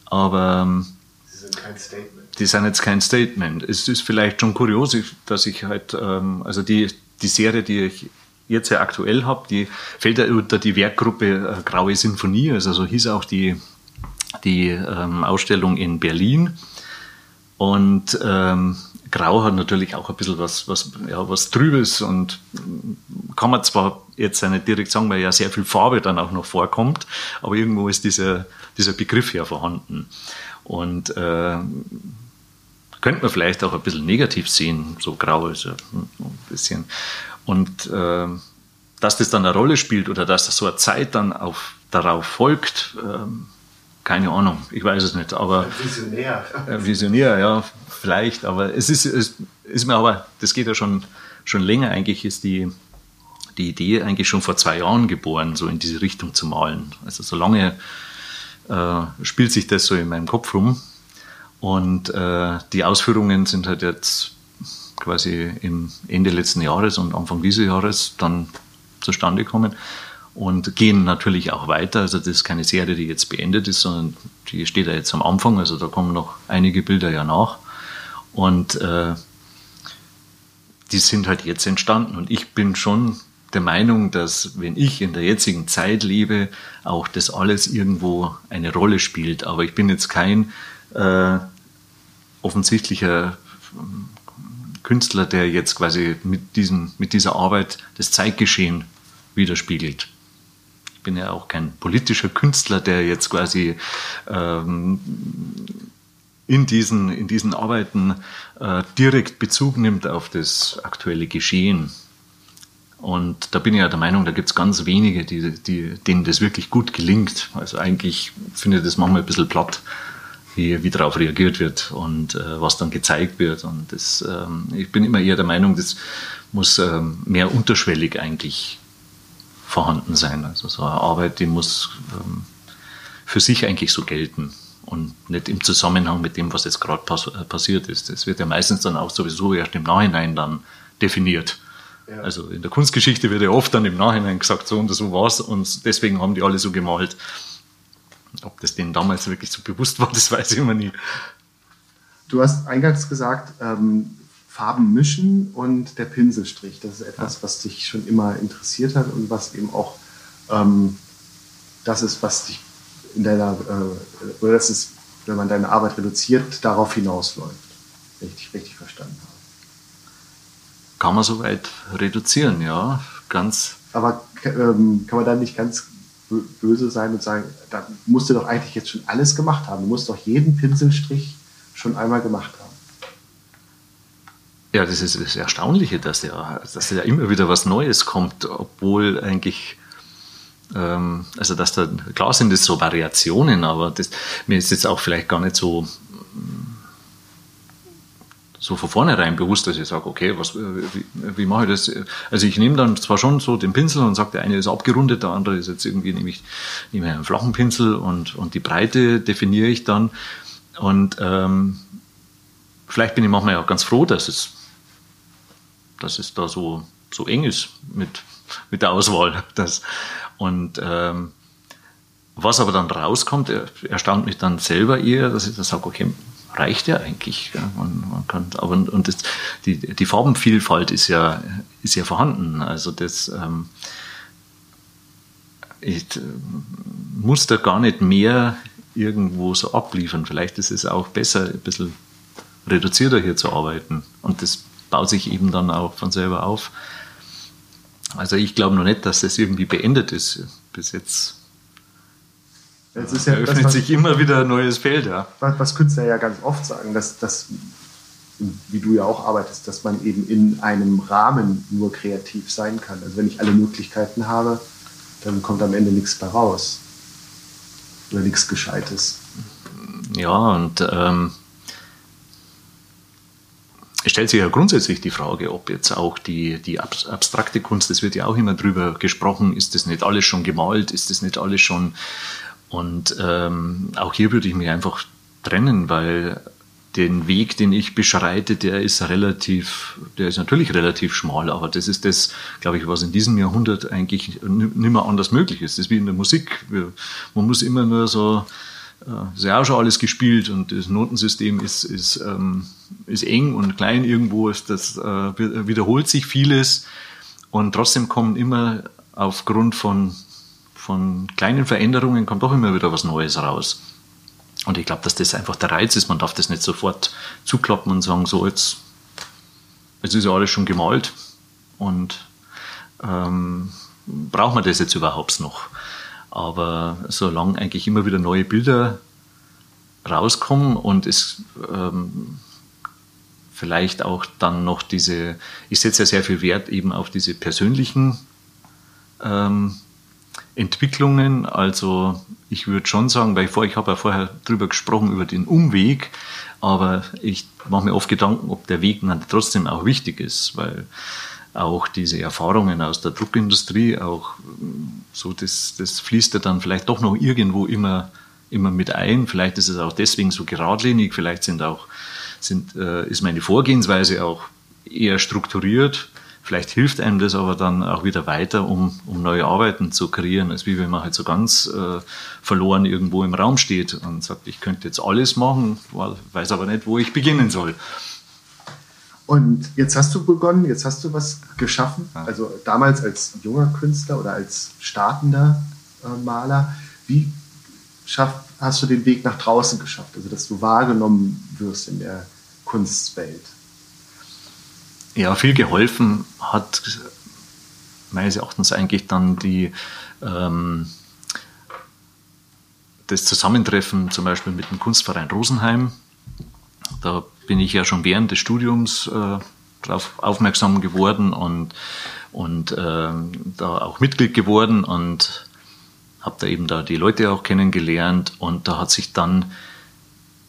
aber ähm, Sie sind kein Statement. Die sind jetzt kein Statement. Es ist vielleicht schon kurios, dass ich halt, ähm, also die, die Serie, die ich jetzt ja aktuell habe, die fällt ja unter die Werkgruppe äh, Graue Sinfonie, also so hieß auch die, die ähm, Ausstellung in Berlin. Und ähm, Grau hat natürlich auch ein bisschen was, was, ja, was Trübes und kann man zwar jetzt nicht direkt sagen, weil ja sehr viel Farbe dann auch noch vorkommt, aber irgendwo ist dieser, dieser Begriff ja vorhanden. Und äh, könnte man vielleicht auch ein bisschen negativ sehen, so grau ist ja ein bisschen. Und äh, dass das dann eine Rolle spielt oder dass das so eine Zeit dann auf, darauf folgt, äh, keine Ahnung, ich weiß es nicht, aber. Visionär. Äh, Visionär, ja, vielleicht, aber es ist, es ist mir aber, das geht ja schon, schon länger. Eigentlich ist die, die Idee eigentlich schon vor zwei Jahren geboren, so in diese Richtung zu malen. Also so lange äh, spielt sich das so in meinem Kopf rum. Und äh, die Ausführungen sind halt jetzt quasi im Ende letzten Jahres und Anfang dieses Jahres dann zustande gekommen und gehen natürlich auch weiter. Also das ist keine Serie, die jetzt beendet ist, sondern die steht ja jetzt am Anfang. Also da kommen noch einige Bilder ja nach. Und äh, die sind halt jetzt entstanden. Und ich bin schon der Meinung, dass wenn ich in der jetzigen Zeit lebe, auch das alles irgendwo eine Rolle spielt. Aber ich bin jetzt kein äh, offensichtlicher Künstler, der jetzt quasi mit, diesem, mit dieser Arbeit das Zeitgeschehen widerspiegelt bin ja auch kein politischer Künstler, der jetzt quasi ähm, in, diesen, in diesen Arbeiten äh, direkt Bezug nimmt auf das aktuelle Geschehen. Und da bin ich ja der Meinung, da gibt es ganz wenige, die, die, denen das wirklich gut gelingt. Also eigentlich finde ich das manchmal ein bisschen platt, wie, wie darauf reagiert wird und äh, was dann gezeigt wird. Und das, ähm, ich bin immer eher der Meinung, das muss ähm, mehr unterschwellig eigentlich vorhanden sein. Also so eine Arbeit, die muss ähm, für sich eigentlich so gelten und nicht im Zusammenhang mit dem, was jetzt gerade pass äh, passiert ist. Das wird ja meistens dann auch sowieso erst im Nachhinein dann definiert. Ja. Also in der Kunstgeschichte wird ja oft dann im Nachhinein gesagt, so und so war es und deswegen haben die alle so gemalt. Ob das denen damals wirklich so bewusst war, [LAUGHS] das weiß ich immer nie. Du hast eingangs gesagt, ähm, Farben mischen und der Pinselstrich. Das ist etwas, was dich schon immer interessiert hat und was eben auch ähm, das ist, was dich in deiner, äh, oder das ist, wenn man deine Arbeit reduziert, darauf hinausläuft. Richtig, richtig verstanden habe. Kann man soweit reduzieren, ja. Ganz. Aber ähm, kann man dann nicht ganz böse sein und sagen, da musst du doch eigentlich jetzt schon alles gemacht haben. Du musst doch jeden Pinselstrich schon einmal gemacht haben. Ja, das ist das Erstaunliche, dass ja, dass ja immer wieder was Neues kommt, obwohl eigentlich ähm, also dass da, klar sind es so Variationen, aber das, mir ist jetzt auch vielleicht gar nicht so so von vornherein bewusst, dass ich sage, okay, was, wie, wie mache ich das? Also ich nehme dann zwar schon so den Pinsel und sage, der eine ist abgerundet, der andere ist jetzt irgendwie, nehme ich nehme einen flachen Pinsel und, und die Breite definiere ich dann. Und ähm, vielleicht bin ich manchmal auch ganz froh, dass es, dass es da so, so eng ist mit, mit der Auswahl. [LAUGHS] Das, und ähm, was aber dann rauskommt, erstaunt mich dann selber eher, dass ich dann sage, okay, reicht ja eigentlich. Ja. Man, man kann, aber und das, die, die Farbenvielfalt ist ja, ist ja vorhanden. Also das ähm, ich muss da gar nicht mehr irgendwo so abliefern. Vielleicht ist es auch besser, ein bisschen reduzierter hier zu arbeiten. Und das baut sich eben dann auch von selber auf. Also ich glaube noch nicht, dass das irgendwie beendet ist. Bis jetzt es ist ja eröffnet das, was, sich immer wieder ein neues Feld. Ja. Was, was Künstler ja ganz oft sagen, dass, dass, wie du ja auch arbeitest, dass man eben in einem Rahmen nur kreativ sein kann. Also wenn ich alle Möglichkeiten habe, dann kommt am Ende nichts bei raus. Oder nichts Gescheites. Ja, und ähm, es stellt sich ja grundsätzlich die Frage, ob jetzt auch die, die abstrakte Kunst, das wird ja auch immer drüber gesprochen, ist das nicht alles schon gemalt, ist das nicht alles schon und ähm, auch hier würde ich mich einfach trennen, weil den Weg, den ich beschreite, der ist relativ, der ist natürlich relativ schmal, aber das ist das, glaube ich, was in diesem Jahrhundert eigentlich nicht mehr anders möglich ist. Das ist wie in der Musik. Man muss immer nur so, äh, ist ja auch schon alles gespielt und das Notensystem ist, ist, ähm, ist eng und klein irgendwo, ist das, äh, wiederholt sich vieles und trotzdem kommen immer aufgrund von von kleinen Veränderungen kommt doch immer wieder was Neues raus. Und ich glaube, dass das einfach der Reiz ist. Man darf das nicht sofort zuklappen und sagen, so jetzt, jetzt ist ja alles schon gemalt und ähm, braucht man das jetzt überhaupt noch? Aber solange eigentlich immer wieder neue Bilder rauskommen und es ähm, vielleicht auch dann noch diese, ich setze ja sehr viel Wert eben auf diese persönlichen ähm, Entwicklungen. Also ich würde schon sagen, weil ich, vor, ich habe ja vorher drüber gesprochen, über den Umweg, aber ich mache mir oft Gedanken, ob der Weg dann trotzdem auch wichtig ist, weil auch diese Erfahrungen aus der Druckindustrie, auch so, das, das fließt ja dann vielleicht doch noch irgendwo immer, immer mit ein. Vielleicht ist es auch deswegen so geradlinig, vielleicht sind auch, sind, äh, ist meine Vorgehensweise auch eher strukturiert Vielleicht hilft einem das aber dann auch wieder weiter, um, um neue Arbeiten zu kreieren, als wie wenn man halt so ganz äh, verloren irgendwo im Raum steht und sagt, ich könnte jetzt alles machen, weiß aber nicht, wo ich beginnen soll. Und jetzt hast du begonnen, jetzt hast du was geschaffen. Also damals als junger Künstler oder als startender äh, Maler. Wie schaff, hast du den Weg nach draußen geschafft? Also dass du wahrgenommen wirst in der Kunstwelt? ja, viel geholfen hat meines Erachtens eigentlich dann die, ähm, das Zusammentreffen zum Beispiel mit dem Kunstverein Rosenheim. Da bin ich ja schon während des Studiums äh, darauf aufmerksam geworden und, und äh, da auch Mitglied geworden und habe da eben da die Leute auch kennengelernt und da hat sich dann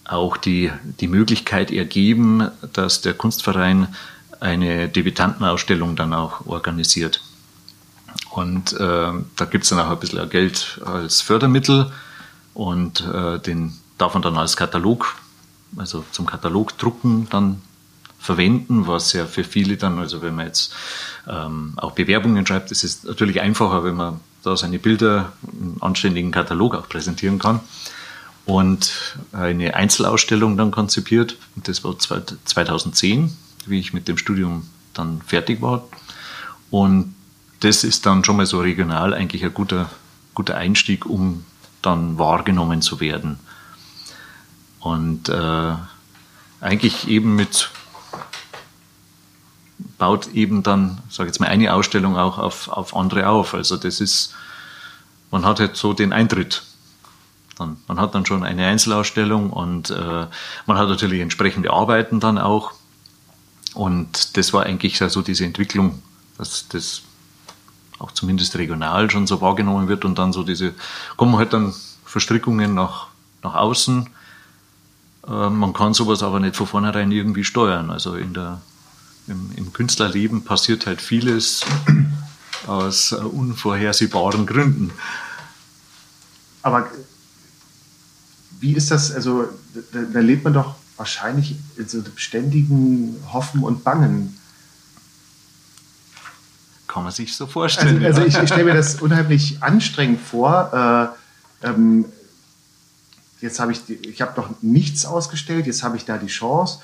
auch die, die Möglichkeit ergeben, dass der Kunstverein eine Debütantenausstellung dann auch organisiert. Und äh, da gibt es dann auch ein bisschen Geld als Fördermittel und äh, den darf man dann als Katalog, also zum Katalogdrucken dann verwenden, was ja für viele dann, also wenn man jetzt ähm, auch Bewerbungen schreibt, ist es natürlich einfacher, wenn man da seine Bilder im anständigen Katalog auch präsentieren kann. Und eine Einzelausstellung dann konzipiert, das war 2010 wie ich mit dem Studium dann fertig war. Und das ist dann schon mal so regional eigentlich ein guter, guter Einstieg, um dann wahrgenommen zu werden. Und äh, eigentlich eben mit baut eben dann, sage jetzt mal, eine Ausstellung auch auf, auf andere auf. Also das ist, man hat halt so den Eintritt. Dann, man hat dann schon eine Einzelausstellung und äh, man hat natürlich entsprechende Arbeiten dann auch. Und das war eigentlich so diese Entwicklung, dass das auch zumindest regional schon so wahrgenommen wird und dann so diese, kommen halt dann Verstrickungen nach, nach außen. Äh, man kann sowas aber nicht von vornherein irgendwie steuern. Also in der, im, im Künstlerleben passiert halt vieles aus unvorhersehbaren Gründen. Aber wie ist das, also da, da lebt man doch wahrscheinlich in so ständigen Hoffen und Bangen. Kann man sich so vorstellen. Also, also ich, ich stelle mir das unheimlich anstrengend vor. Äh, ähm, jetzt habe ich, die, ich habe noch nichts ausgestellt, jetzt habe ich da die Chance.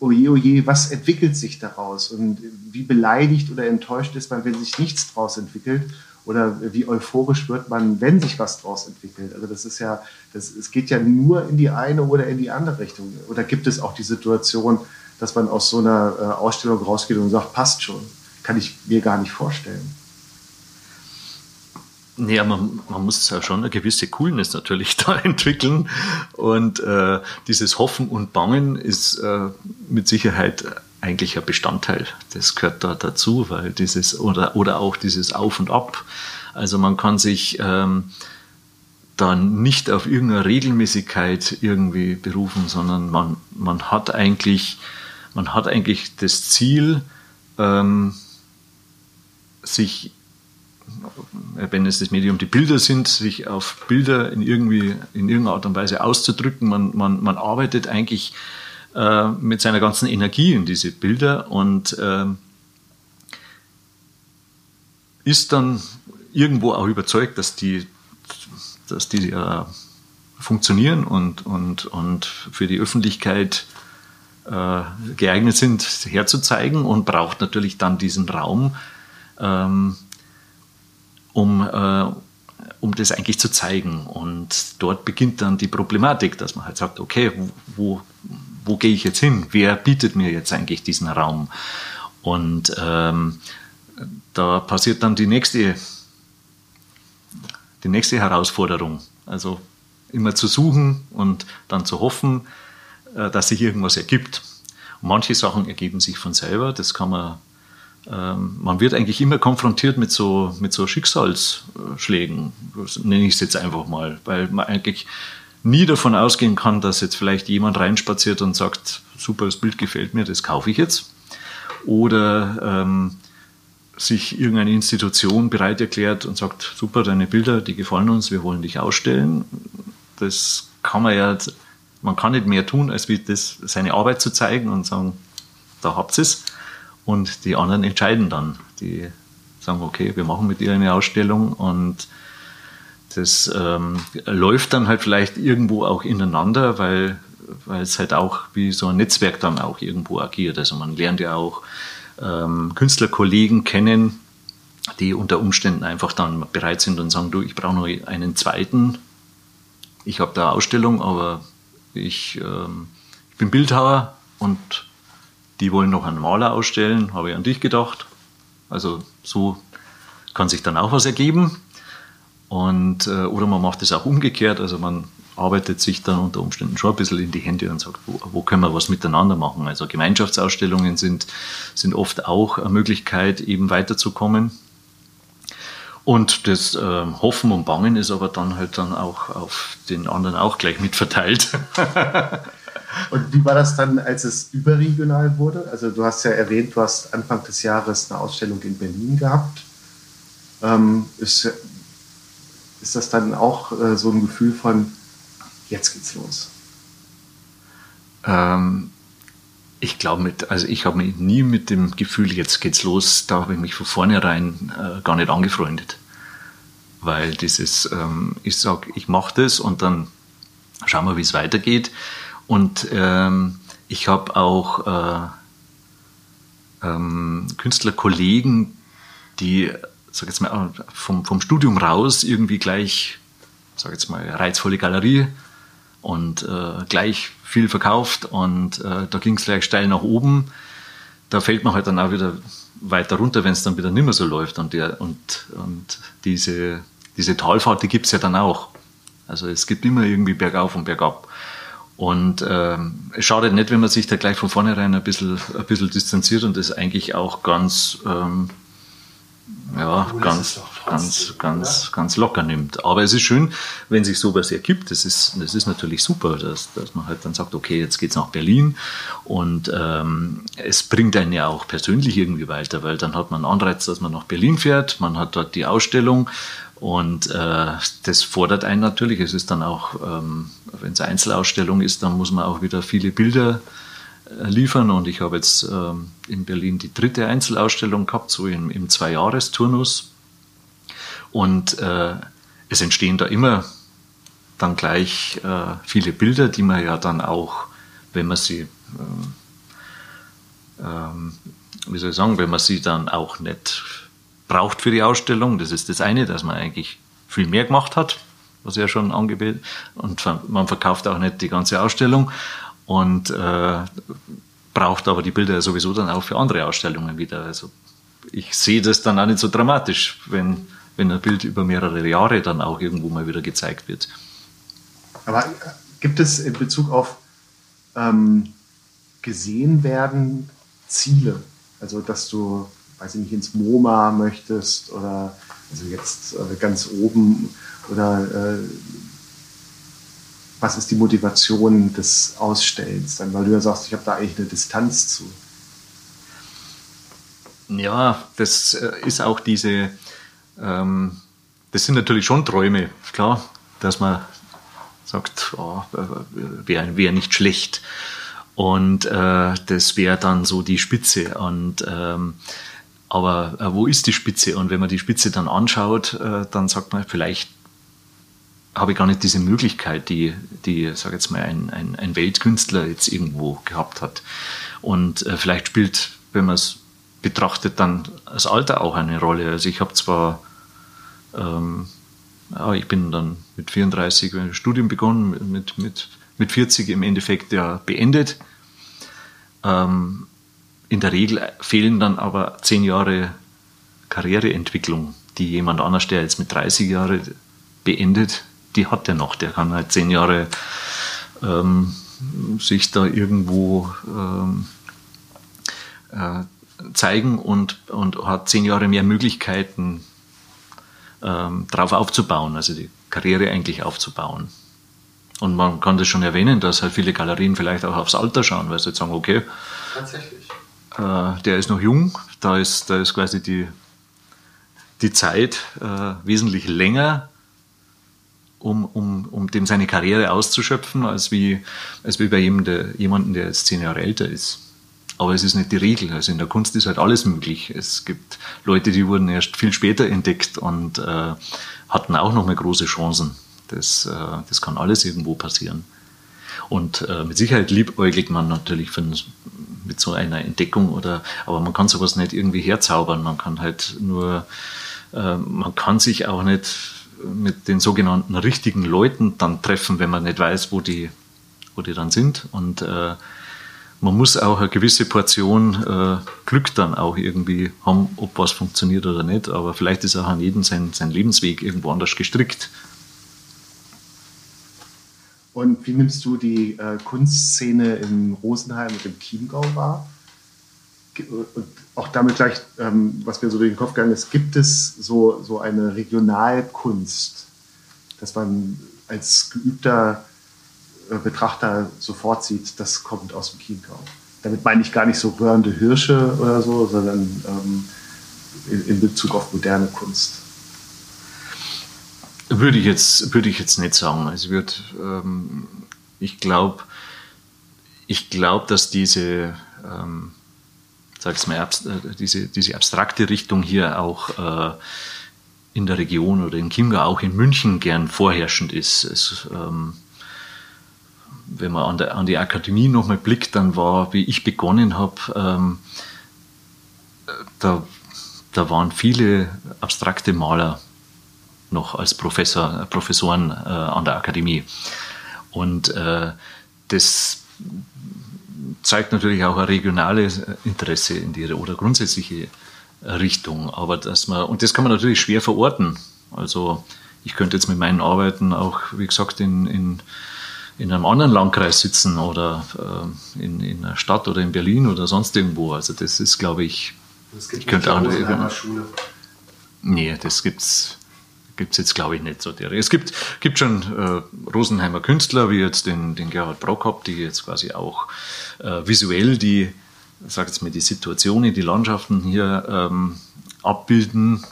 Oje, oje, was entwickelt sich daraus? Und wie beleidigt oder enttäuscht ist man, wenn sich nichts daraus entwickelt? Oder wie euphorisch wird man, wenn sich was daraus entwickelt? Also das ist ja, das, es geht ja nur in die eine oder in die andere Richtung. Oder gibt es auch die Situation, dass man aus so einer äh, Ausstellung rausgeht und sagt, passt schon? Kann ich mir gar nicht vorstellen. Ja, man, man muss ja schon eine gewisse Coolness natürlich [LAUGHS] da entwickeln. Und äh, dieses Hoffen und Bangen ist äh, mit Sicherheit eigentlich ein Bestandteil. Das gehört da dazu, weil dieses oder, oder auch dieses Auf und Ab. Also man kann sich ähm, dann nicht auf irgendeine Regelmäßigkeit irgendwie berufen, sondern man, man hat eigentlich, man hat eigentlich das Ziel, ähm, sich, wenn es das Medium die Bilder sind, sich auf Bilder in irgendwie in irgendeiner Art und Weise auszudrücken. Man, man, man arbeitet eigentlich äh, mit seiner ganzen Energie in diese Bilder und äh, ist dann irgendwo auch überzeugt, dass die, dass die äh, funktionieren und, und, und für die Öffentlichkeit äh, geeignet sind, herzuzeigen und braucht natürlich dann diesen Raum, ähm, um, äh, um das eigentlich zu zeigen. Und dort beginnt dann die Problematik, dass man halt sagt, okay, wo, wo gehe ich jetzt hin? Wer bietet mir jetzt eigentlich diesen Raum? Und ähm, da passiert dann die nächste, die nächste Herausforderung. Also immer zu suchen und dann zu hoffen, äh, dass sich irgendwas ergibt. Manche Sachen ergeben sich von selber. Das kann man. Ähm, man wird eigentlich immer konfrontiert mit so, mit so Schicksalsschlägen, nenne ich es jetzt einfach mal, weil man eigentlich nie davon ausgehen kann, dass jetzt vielleicht jemand reinspaziert und sagt, super, das Bild gefällt mir, das kaufe ich jetzt. Oder ähm, sich irgendeine Institution bereit erklärt und sagt, super, deine Bilder, die gefallen uns, wir wollen dich ausstellen. Das kann man ja, man kann nicht mehr tun, als wie das, seine Arbeit zu zeigen und sagen, da habt ihr es. Und die anderen entscheiden dann. Die sagen, okay, wir machen mit dir eine Ausstellung und das ähm, läuft dann halt vielleicht irgendwo auch ineinander, weil, weil es halt auch wie so ein Netzwerk dann auch irgendwo agiert. Also man lernt ja auch ähm, Künstlerkollegen kennen, die unter Umständen einfach dann bereit sind und sagen, du, ich brauche noch einen zweiten. Ich habe da Ausstellung, aber ich, ähm, ich bin Bildhauer und die wollen noch einen Maler ausstellen, habe ich an dich gedacht. Also so kann sich dann auch was ergeben. Und, äh, oder man macht es auch umgekehrt, also man arbeitet sich dann unter Umständen schon ein bisschen in die Hände und sagt, wo, wo können wir was miteinander machen. Also Gemeinschaftsausstellungen sind, sind oft auch eine Möglichkeit, eben weiterzukommen. Und das äh, Hoffen und Bangen ist aber dann halt dann auch auf den anderen auch gleich mitverteilt. [LAUGHS] und wie war das dann, als es überregional wurde? Also du hast ja erwähnt, du hast Anfang des Jahres eine Ausstellung in Berlin gehabt. Ähm, ist, ist das dann auch äh, so ein Gefühl von, jetzt geht's los? Ähm, ich glaube, also ich habe mich nie mit dem Gefühl, jetzt geht's los, da habe ich mich von vornherein äh, gar nicht angefreundet. Weil dieses, ähm, ich sage, ich mache das und dann schauen wir, wie es weitergeht. Und ähm, ich habe auch äh, ähm, Künstlerkollegen, die sag jetzt mal, vom, vom Studium raus irgendwie gleich, sag jetzt mal, reizvolle Galerie und äh, gleich viel verkauft und äh, da ging es gleich steil nach oben. Da fällt man halt dann auch wieder weiter runter, wenn es dann wieder nicht mehr so läuft. Und, der, und, und diese, diese Talfahrt, die gibt es ja dann auch. Also es gibt immer irgendwie bergauf und bergab. Und ähm, es schadet nicht, wenn man sich da gleich von vornherein ein bisschen, ein bisschen distanziert und das eigentlich auch ganz ähm, ja, ganz, ganz, ganz, ganz locker nimmt. Aber es ist schön, wenn sich sowas ergibt. Das ist, das ist natürlich super, dass, dass man halt dann sagt, okay, jetzt geht's nach Berlin und ähm, es bringt einen ja auch persönlich irgendwie weiter, weil dann hat man einen Anreiz, dass man nach Berlin fährt, man hat dort die Ausstellung und äh, das fordert einen natürlich. Es ist dann auch, ähm, wenn es Einzelausstellung ist, dann muss man auch wieder viele Bilder äh, liefern. Und ich habe jetzt ähm, in Berlin die dritte Einzelausstellung gehabt, so im, im Zwei-Jahres-Turnus. Und äh, es entstehen da immer dann gleich äh, viele Bilder, die man ja dann auch, wenn man sie, ähm, ähm, wie soll ich sagen, wenn man sie dann auch nicht braucht für die Ausstellung, das ist das eine, dass man eigentlich viel mehr gemacht hat, was ja schon angebeten, und man verkauft auch nicht die ganze Ausstellung und äh, braucht aber die Bilder sowieso dann auch für andere Ausstellungen wieder. Also ich sehe das dann auch nicht so dramatisch, wenn, wenn ein Bild über mehrere Jahre dann auch irgendwo mal wieder gezeigt wird. Aber gibt es in Bezug auf ähm, gesehen werden Ziele? Also dass du, weiß ich nicht, ins MoMA möchtest oder also jetzt äh, ganz oben oder äh, was ist die Motivation des Ausstellens dann, weil du ja sagst, ich habe da eigentlich eine Distanz zu. Ja, das äh, ist auch diese, ähm, das sind natürlich schon Träume, klar, dass man sagt, oh, wäre wär nicht schlecht. Und äh, das wäre dann so die Spitze. Und ähm, aber äh, wo ist die Spitze? Und wenn man die Spitze dann anschaut, äh, dann sagt man, vielleicht habe ich gar nicht diese Möglichkeit, die, die sage jetzt mal, ein, ein, ein, Weltkünstler jetzt irgendwo gehabt hat. Und äh, vielleicht spielt, wenn man es betrachtet, dann das Alter auch eine Rolle. Also ich habe zwar, ähm, ja, ich bin dann mit 34 ein Studium begonnen, mit, mit, mit 40 im Endeffekt ja beendet. Ähm, in der Regel fehlen dann aber zehn Jahre Karriereentwicklung, die jemand anders, der jetzt mit 30 Jahren beendet, die hat er noch. Der kann halt zehn Jahre ähm, sich da irgendwo ähm, äh, zeigen und, und hat zehn Jahre mehr Möglichkeiten, ähm, darauf aufzubauen, also die Karriere eigentlich aufzubauen. Und man kann das schon erwähnen, dass halt viele Galerien vielleicht auch aufs Alter schauen, weil sie jetzt sagen, okay, äh, der ist noch jung, da ist, da ist quasi die, die Zeit äh, wesentlich länger um, um, um dem seine Karriere auszuschöpfen, als wie, als wie bei jemandem, jemanden, der jetzt zehn Jahre älter ist. Aber es ist nicht die Regel. Also in der Kunst ist halt alles möglich. Es gibt Leute, die wurden erst viel später entdeckt und äh, hatten auch noch mal große Chancen. Das, äh, das kann alles irgendwo passieren. Und äh, mit Sicherheit liebäugelt man natürlich von, mit so einer Entdeckung oder, aber man kann sowas nicht irgendwie herzaubern. Man kann halt nur, äh, man kann sich auch nicht mit den sogenannten richtigen Leuten dann treffen, wenn man nicht weiß, wo die, wo die dann sind. Und äh, man muss auch eine gewisse Portion äh, Glück dann auch irgendwie haben, ob was funktioniert oder nicht. Aber vielleicht ist auch an jedem sein, sein Lebensweg irgendwo anders gestrickt. Und wie nimmst du die äh, Kunstszene in Rosenheim und im Chiemgau wahr? Und auch damit gleich, ähm, was mir so durch den Kopf gegangen ist, gibt es so, so eine Regionalkunst, dass man als geübter äh, Betrachter sofort sieht, das kommt aus dem Chiemgau. Damit meine ich gar nicht so röhrende Hirsche oder so, sondern ähm, in, in, Bezug auf moderne Kunst. Würde ich jetzt, würde ich jetzt nicht sagen. Also würde, ähm, ich glaube, ich glaube, dass diese ähm, sag ich mal, äh, diese, diese abstrakte Richtung hier auch äh, in der Region oder in Chiemgau, auch in München gern vorherrschend ist. Es, ähm, wenn man an, der, an die Akademie nochmal blickt, dann war, wie ich begonnen habe, ähm, da, da waren viele abstrakte Maler noch als Professor, Professoren äh, an der Akademie. Und äh, das zeigt natürlich auch ein regionales Interesse in die oder grundsätzliche Richtung. Aber dass man, und das kann man natürlich schwer verorten. Also ich könnte jetzt mit meinen Arbeiten auch, wie gesagt, in, in, in einem anderen Landkreis sitzen oder äh, in, in einer Stadt oder in Berlin oder sonst irgendwo. Also das ist, glaube ich, ich könnte auch eine Schule. Nee, das gibt's gibt es jetzt, glaube ich, nicht so. Es gibt, gibt schon äh, Rosenheimer Künstler, wie jetzt den, den Gerhard Brockhoff, die jetzt quasi auch äh, visuell die, sag jetzt mal, die Situationen, die Landschaften hier ähm, abbilden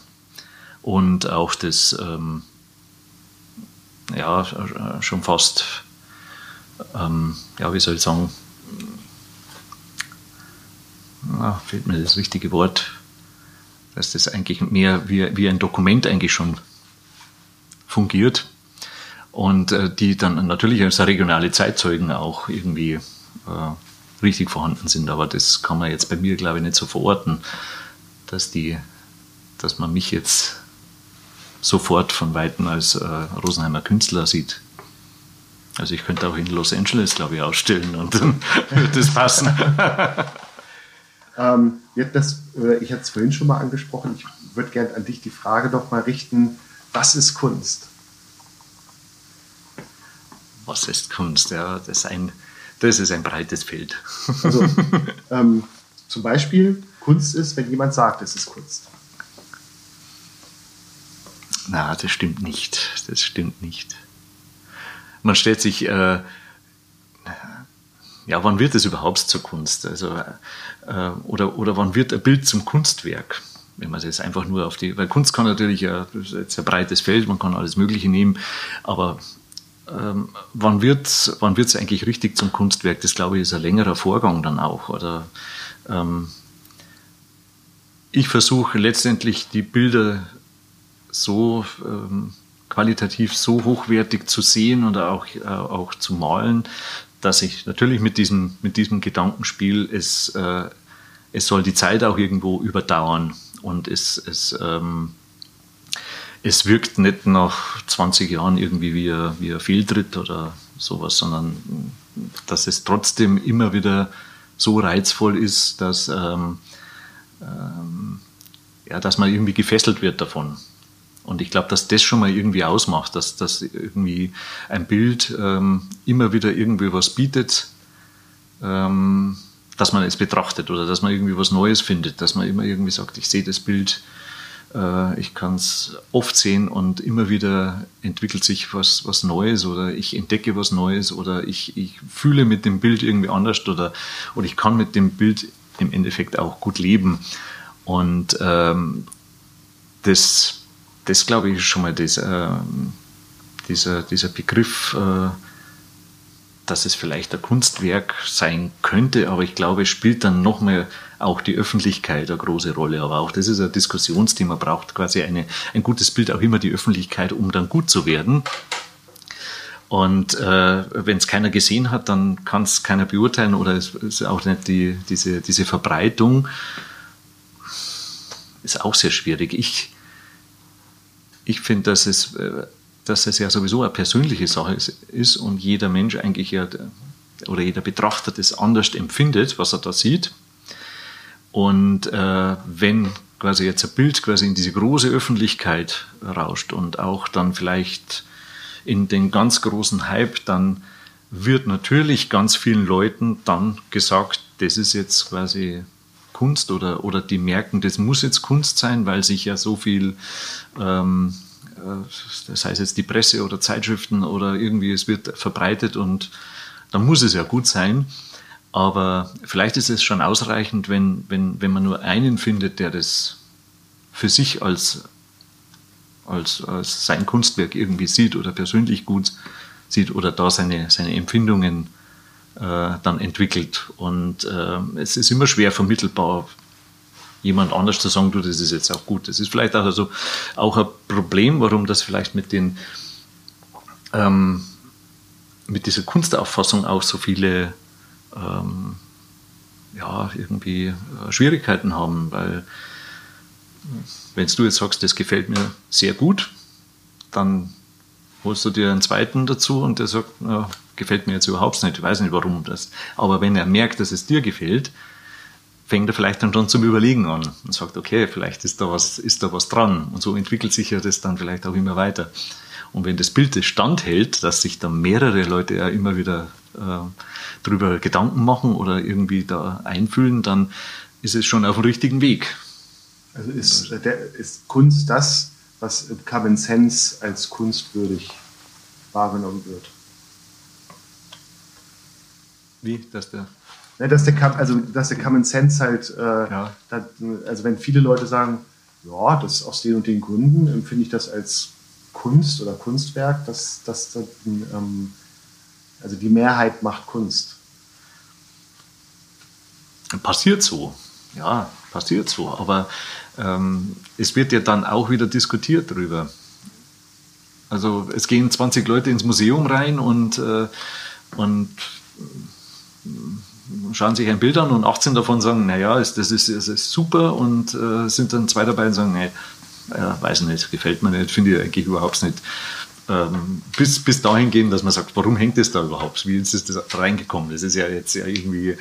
und auch das, ähm, ja, schon fast, ähm, ja, wie soll ich sagen, ja, fehlt mir das richtige Wort, dass das eigentlich mehr wie, wie ein Dokument eigentlich schon fungiert und äh, die dann natürlich als regionale Zeitzeugen auch irgendwie äh, richtig vorhanden sind. Aber das kann man jetzt bei mir, glaube ich, nicht so verorten, dass, die, dass man mich jetzt sofort von Weitem als äh, Rosenheimer Künstler sieht. Also ich könnte auch in Los Angeles, glaube ich, ausstellen und dann [LAUGHS] würde das passen. [LAUGHS] ähm, das, ich hatte es vorhin schon mal angesprochen. Ich würde gerne an dich die Frage doch mal richten, was ist Kunst? Was ist Kunst? Ja, das ist ein, das ist ein breites Feld. Also, [LAUGHS] ähm, zum Beispiel, Kunst ist, wenn jemand sagt, es ist Kunst. Na, das stimmt nicht. Das stimmt nicht. Man stellt sich, äh, ja, wann wird es überhaupt zur Kunst? Also, äh, oder, oder wann wird ein Bild zum Kunstwerk? Wenn man das einfach nur auf die, weil Kunst kann natürlich ja, das ist jetzt ein breites Feld, man kann alles Mögliche nehmen, aber ähm, wann wird es wann wird's eigentlich richtig zum Kunstwerk? Das glaube ich ist ein längerer Vorgang dann auch. Oder ähm, ich versuche letztendlich die Bilder so ähm, qualitativ so hochwertig zu sehen und auch, äh, auch zu malen, dass ich natürlich mit diesem, mit diesem Gedankenspiel es, äh, es soll die Zeit auch irgendwo überdauern und es, es, ähm, es wirkt nicht nach 20 Jahren irgendwie wie ein, wie ein Fehltritt oder sowas, sondern dass es trotzdem immer wieder so reizvoll ist, dass, ähm, ähm, ja, dass man irgendwie gefesselt wird davon. Und ich glaube, dass das schon mal irgendwie ausmacht, dass, dass irgendwie ein Bild ähm, immer wieder irgendwie was bietet, ähm, dass man es betrachtet oder dass man irgendwie was Neues findet, dass man immer irgendwie sagt, ich sehe das Bild, äh, ich kann es oft sehen und immer wieder entwickelt sich was, was Neues oder ich entdecke was Neues oder ich, ich fühle mit dem Bild irgendwie anders oder, oder ich kann mit dem Bild im Endeffekt auch gut leben. Und ähm, das, das glaube ich, schon mal das, äh, dieser, dieser Begriff, äh, dass es vielleicht ein Kunstwerk sein könnte, aber ich glaube, spielt dann nochmal auch die Öffentlichkeit eine große Rolle. Aber auch das ist ein Diskussionsthema, braucht quasi eine, ein gutes Bild auch immer die Öffentlichkeit, um dann gut zu werden. Und äh, wenn es keiner gesehen hat, dann kann es keiner beurteilen oder es ist auch nicht die, diese, diese Verbreitung. Ist auch sehr schwierig. Ich, ich finde, dass es äh, dass es ja sowieso eine persönliche Sache ist und jeder Mensch eigentlich ja oder jeder Betrachter das anders empfindet, was er da sieht. Und äh, wenn quasi jetzt ein Bild quasi in diese große Öffentlichkeit rauscht und auch dann vielleicht in den ganz großen Hype, dann wird natürlich ganz vielen Leuten dann gesagt, das ist jetzt quasi Kunst oder, oder die merken, das muss jetzt Kunst sein, weil sich ja so viel ähm, das heißt jetzt die Presse oder Zeitschriften oder irgendwie, es wird verbreitet und dann muss es ja gut sein. Aber vielleicht ist es schon ausreichend, wenn, wenn, wenn man nur einen findet, der das für sich als, als, als sein Kunstwerk irgendwie sieht oder persönlich gut sieht oder da seine, seine Empfindungen äh, dann entwickelt. Und äh, es ist immer schwer vermittelbar, jemand anders zu sagen, du, das ist jetzt auch gut. Das ist vielleicht auch, also, auch ein Problem, warum das vielleicht mit den ähm, mit dieser Kunstauffassung auch so viele ähm, ja, irgendwie äh, Schwierigkeiten haben, weil wenn du jetzt sagst, das gefällt mir sehr gut, dann holst du dir einen zweiten dazu und der sagt, ja, gefällt mir jetzt überhaupt nicht, ich weiß nicht warum das. Aber wenn er merkt, dass es dir gefällt, fängt er vielleicht dann schon zum Überlegen an und sagt, okay, vielleicht ist da was, ist da was dran. Und so entwickelt sich ja das dann vielleicht auch immer weiter. Und wenn das Bild das standhält, dass sich dann mehrere Leute ja immer wieder äh, darüber Gedanken machen oder irgendwie da einfühlen, dann ist es schon auf dem richtigen Weg. Also ist, der, ist Kunst das, was im Common Sense als kunstwürdig wahrgenommen wird? Wie, dass der Ne, dass, der, also, dass der Common Sense halt, äh, ja. dat, also wenn viele Leute sagen, ja, das aus den und den Gründen empfinde ich das als Kunst oder Kunstwerk, dass das, ähm, also die Mehrheit macht Kunst. Passiert so, ja, passiert so, aber ähm, es wird ja dann auch wieder diskutiert darüber. Also es gehen 20 Leute ins Museum rein und, äh, und schauen sich ein Bild an und 18 davon sagen, naja, das ist, das ist super und äh, sind dann zwei dabei und sagen, nee, ja, weiß nicht, gefällt mir nicht, finde ich eigentlich überhaupt nicht. Ähm, bis, bis dahin gehen, dass man sagt, warum hängt das da überhaupt? Wie ist das da reingekommen? Das ist ja jetzt ja irgendwie äh,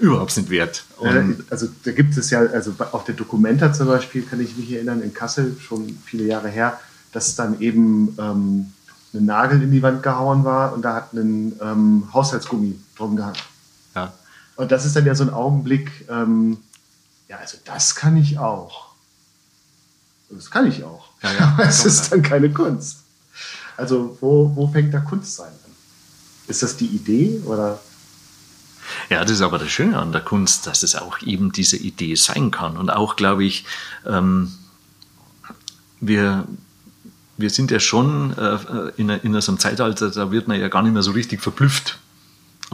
überhaupt nicht wert. Und also da gibt es ja, also auf der Documenta zum Beispiel kann ich mich erinnern, in Kassel, schon viele Jahre her, dass dann eben ähm, ein Nagel in die Wand gehauen war und da hat ein ähm, Haushaltsgummi drum gehangen. Ja. Und das ist dann ja so ein Augenblick, ähm, ja, also das kann ich auch. Das kann ich auch. Ja, ja, Aber [LAUGHS] es ist dann keine Kunst. Also wo, wo fängt da Kunst sein an? Ist das die Idee oder? Ja, das ist aber das Schöne an der Kunst, dass es auch eben diese Idee sein kann. Und auch, glaube ich, ähm, wir, wir sind ja schon äh, in, in so einem Zeitalter, da wird man ja gar nicht mehr so richtig verblüfft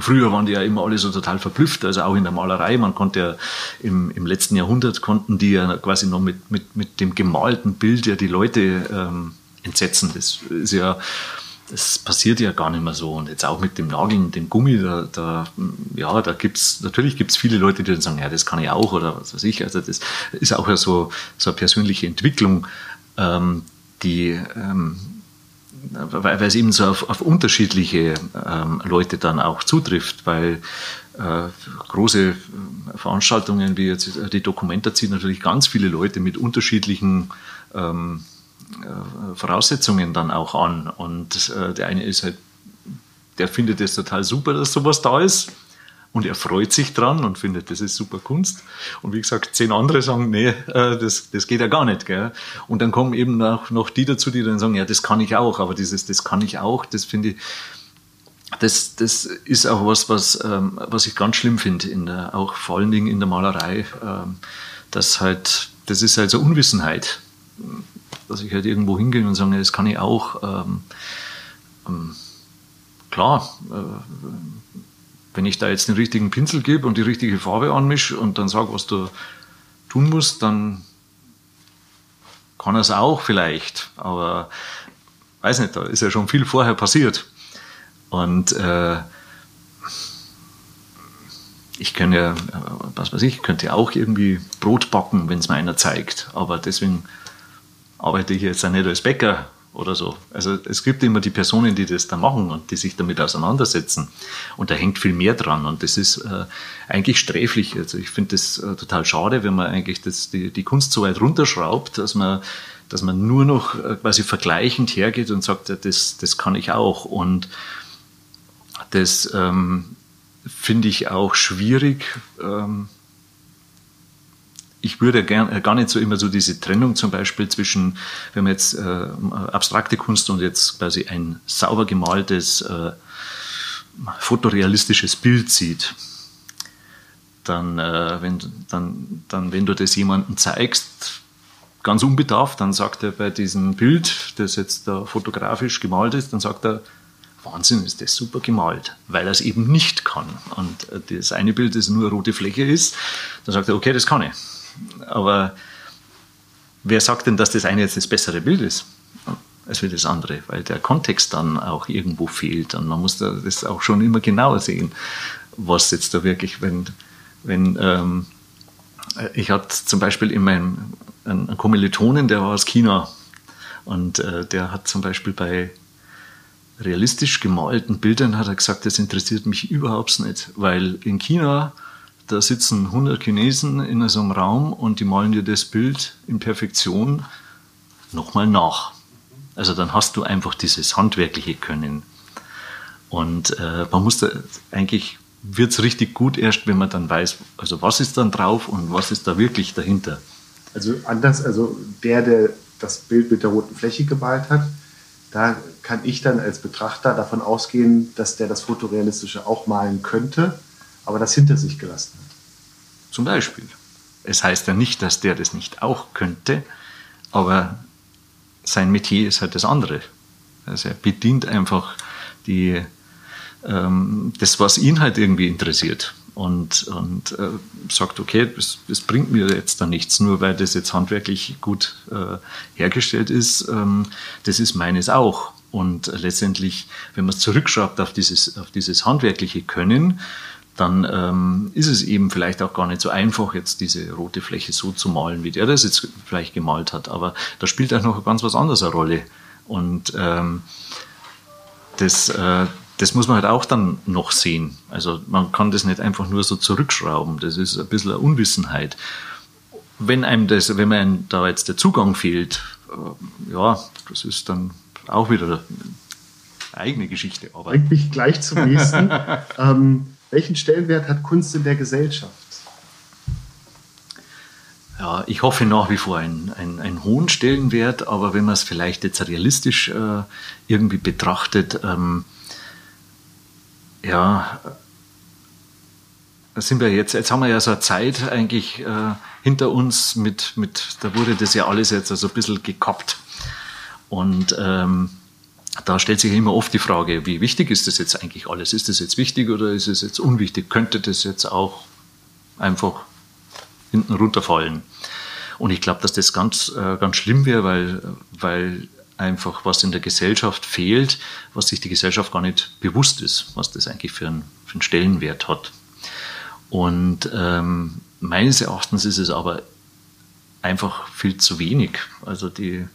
Früher waren die ja immer alle so total verblüfft, also auch in der Malerei. Man konnte ja im, im letzten Jahrhundert konnten die ja quasi noch mit, mit, mit dem gemalten Bild ja die Leute ähm, entsetzen. Das ist ja, das passiert ja gar nicht mehr so. Und jetzt auch mit dem Nageln, dem Gummi, da, da ja, da gibt's, natürlich gibt's viele Leute, die dann sagen, ja, das kann ich auch oder was weiß ich. Also das ist auch ja so, so eine persönliche Entwicklung, ähm, die, ähm, weil, es eben so auf, auf unterschiedliche ähm, Leute dann auch zutrifft, weil äh, große Veranstaltungen wie jetzt die Dokumenta ziehen natürlich ganz viele Leute mit unterschiedlichen ähm, äh, Voraussetzungen dann auch an. Und äh, der eine ist halt, der findet es total super, dass sowas da ist und er freut sich dran und findet, das ist super Kunst. Und wie gesagt, zehn andere sagen, nee, äh, das, das geht ja gar nicht. Gell? Und dann kommen eben auch noch die dazu, die dann sagen, ja, das kann ich auch, aber dieses, das kann ich auch, das finde ich, das, das ist auch was, was, ähm, was ich ganz schlimm finde, auch vor allen Dingen in der Malerei, ähm, halt, das ist halt so Unwissenheit, dass ich halt irgendwo hingehe und sage, das kann ich auch. Ähm, ähm, klar, äh, wenn ich da jetzt den richtigen Pinsel gebe und die richtige Farbe anmische und dann sage, was du tun musst, dann kann er es auch vielleicht. Aber weiß nicht, da ist ja schon viel vorher passiert. Und äh, ich könnte ja, was weiß ich, könnte ja auch irgendwie Brot backen, wenn es mir einer zeigt. Aber deswegen arbeite ich jetzt auch nicht als Bäcker oder so. Also es gibt immer die Personen, die das da machen und die sich damit auseinandersetzen. Und da hängt viel mehr dran. Und das ist äh, eigentlich sträflich. Also ich finde das äh, total schade, wenn man eigentlich das, die, die Kunst so weit runterschraubt, dass man, dass man nur noch äh, quasi vergleichend hergeht und sagt, ja, das, das kann ich auch. Und das ähm, finde ich auch schwierig. Ähm, ich würde gern, äh, gar nicht so immer so diese Trennung zum Beispiel zwischen, wenn man jetzt äh, abstrakte Kunst und jetzt quasi ein sauber gemaltes, äh, fotorealistisches Bild sieht, dann, äh, wenn, dann, dann, wenn du das jemandem zeigst, ganz unbedarft, dann sagt er bei diesem Bild, das jetzt da fotografisch gemalt ist, dann sagt er, Wahnsinn, ist das super gemalt, weil er es eben nicht kann. Und äh, das eine Bild, das nur rote Fläche ist, dann sagt er, okay, das kann ich. Aber wer sagt denn, dass das eine jetzt das bessere Bild ist? als wie das andere, weil der Kontext dann auch irgendwo fehlt und man muss das auch schon immer genauer sehen, was jetzt da wirklich, wenn, wenn ähm, ich hatte zum Beispiel in meinem einen Kommilitonen, der war aus China und äh, der hat zum Beispiel bei realistisch gemalten Bildern hat er gesagt, das interessiert mich überhaupt nicht, weil in China da sitzen 100 Chinesen in so einem Raum und die malen dir das Bild in Perfektion nochmal nach. Also dann hast du einfach dieses handwerkliche Können. Und äh, man muss da eigentlich wird es richtig gut erst, wenn man dann weiß, also was ist dann drauf und was ist da wirklich dahinter. Also anders, also der, der das Bild mit der roten Fläche gemalt hat, da kann ich dann als Betrachter davon ausgehen, dass der das Fotorealistische auch malen könnte, aber das hinter sich gelassen hat. Zum Beispiel. Es heißt ja nicht, dass der das nicht auch könnte, aber sein Metier ist halt das andere. Also er bedient einfach die, ähm, das, was ihn halt irgendwie interessiert und, und äh, sagt, okay, das, das, bringt mir jetzt da nichts, nur weil das jetzt handwerklich gut äh, hergestellt ist. Ähm, das ist meines auch. Und letztendlich, wenn man es zurückschraubt auf dieses, auf dieses handwerkliche Können, dann ähm, ist es eben vielleicht auch gar nicht so einfach, jetzt diese rote Fläche so zu malen, wie der das jetzt vielleicht gemalt hat. Aber da spielt auch noch ganz was anderes eine Rolle. Und ähm, das, äh, das muss man halt auch dann noch sehen. Also man kann das nicht einfach nur so zurückschrauben. Das ist ein bisschen eine Unwissenheit. Wenn einem das, wenn einem da jetzt der Zugang fehlt, äh, ja, das ist dann auch wieder eine eigene Geschichte. Aber Bringt mich gleich zum nächsten. [LAUGHS] ähm, welchen Stellenwert hat Kunst in der Gesellschaft? Ja, ich hoffe nach wie vor einen, einen, einen hohen Stellenwert, aber wenn man es vielleicht jetzt realistisch äh, irgendwie betrachtet, ähm, ja, sind wir jetzt, jetzt haben wir ja so eine Zeit eigentlich äh, hinter uns mit, mit, da wurde das ja alles jetzt also ein bisschen gekappt. Und ähm, da stellt sich immer oft die Frage, wie wichtig ist das jetzt eigentlich alles? Ist das jetzt wichtig oder ist es jetzt unwichtig? Könnte das jetzt auch einfach hinten runterfallen? Und ich glaube, dass das ganz, äh, ganz schlimm wäre, weil, weil einfach was in der Gesellschaft fehlt, was sich die Gesellschaft gar nicht bewusst ist, was das eigentlich für einen, für einen Stellenwert hat. Und ähm, meines Erachtens ist es aber einfach viel zu wenig. Also die,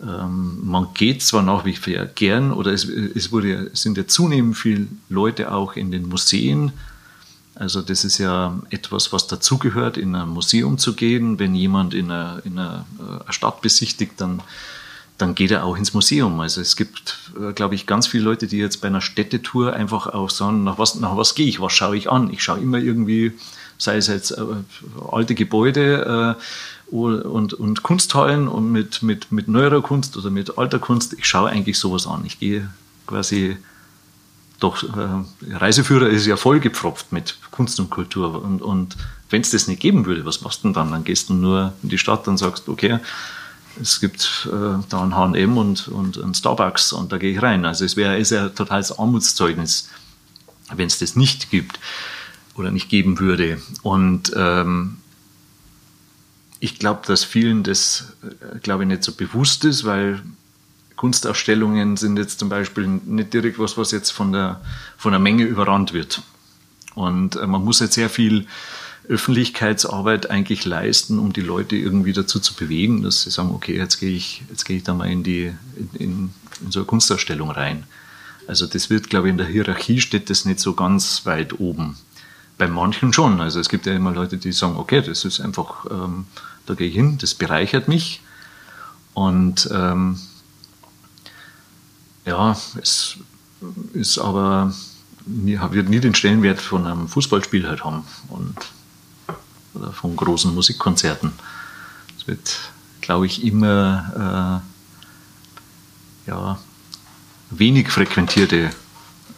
ähm, man geht zwar nach wie vor gern, oder es, es wurde, sind ja zunehmend viele Leute auch in den Museen. Also das ist ja etwas, was dazugehört, in ein Museum zu gehen. Wenn jemand in einer, in einer äh, Stadt besichtigt, dann, dann geht er auch ins Museum. Also es gibt, äh, glaube ich, ganz viele Leute, die jetzt bei einer Städtetour einfach auch sagen, nach was, nach was gehe ich, was schaue ich an? Ich schaue immer irgendwie, sei es jetzt äh, alte Gebäude, äh, und, und Kunsthallen und mit, mit, mit neuerer Kunst oder mit alter Kunst. Ich schaue eigentlich sowas an. Ich gehe quasi doch, äh, Reiseführer ist ja vollgepfropft mit Kunst und Kultur. Und, und wenn es das nicht geben würde, was machst du denn dann? Dann gehst du nur in die Stadt und sagst, okay, es gibt äh, da ein H&M und, und ein Starbucks und da gehe ich rein. Also es wäre ist ja totales Armutszeugnis, wenn es das nicht gibt oder nicht geben würde. Und ähm, ich glaube, dass vielen das, äh, glaube ich, nicht so bewusst ist, weil Kunstausstellungen sind jetzt zum Beispiel nicht direkt was, was jetzt von der, von der Menge überrannt wird. Und äh, man muss jetzt sehr viel Öffentlichkeitsarbeit eigentlich leisten, um die Leute irgendwie dazu zu bewegen, dass sie sagen, okay, jetzt gehe ich, jetzt ich da mal in die, in, in so eine Kunstausstellung rein. Also das wird, glaube ich, in der Hierarchie steht das nicht so ganz weit oben. Bei manchen schon. Also es gibt ja immer Leute, die sagen, okay, das ist einfach ähm, da gehe ich hin, das bereichert mich. Und ähm, ja, es ist aber, wird nie den Stellenwert von einem Fußballspiel halt haben und, oder von großen Musikkonzerten. Es wird, glaube ich, immer äh, ja, wenig frequentierte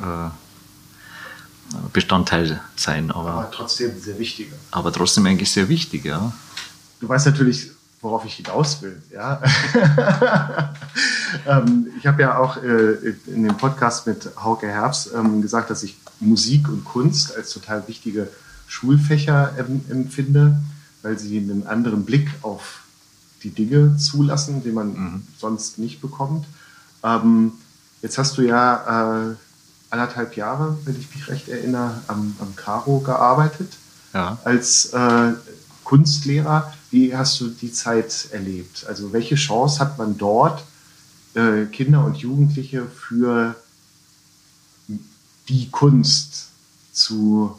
äh, Bestandteil sein. Aber, aber trotzdem sehr wichtiger. Aber trotzdem eigentlich sehr wichtig, ja du weißt natürlich, worauf ich hinaus will. Ja? [LAUGHS] ähm, ich habe ja auch äh, in dem Podcast mit Hauke Herbst ähm, gesagt, dass ich Musik und Kunst als total wichtige Schulfächer empfinde, weil sie einen anderen Blick auf die Dinge zulassen, den man mhm. sonst nicht bekommt. Ähm, jetzt hast du ja äh, anderthalb Jahre, wenn ich mich recht erinnere, am, am Caro gearbeitet ja. als äh, Kunstlehrer. Wie hast du die Zeit erlebt? Also welche Chance hat man dort, äh, Kinder und Jugendliche für die Kunst zu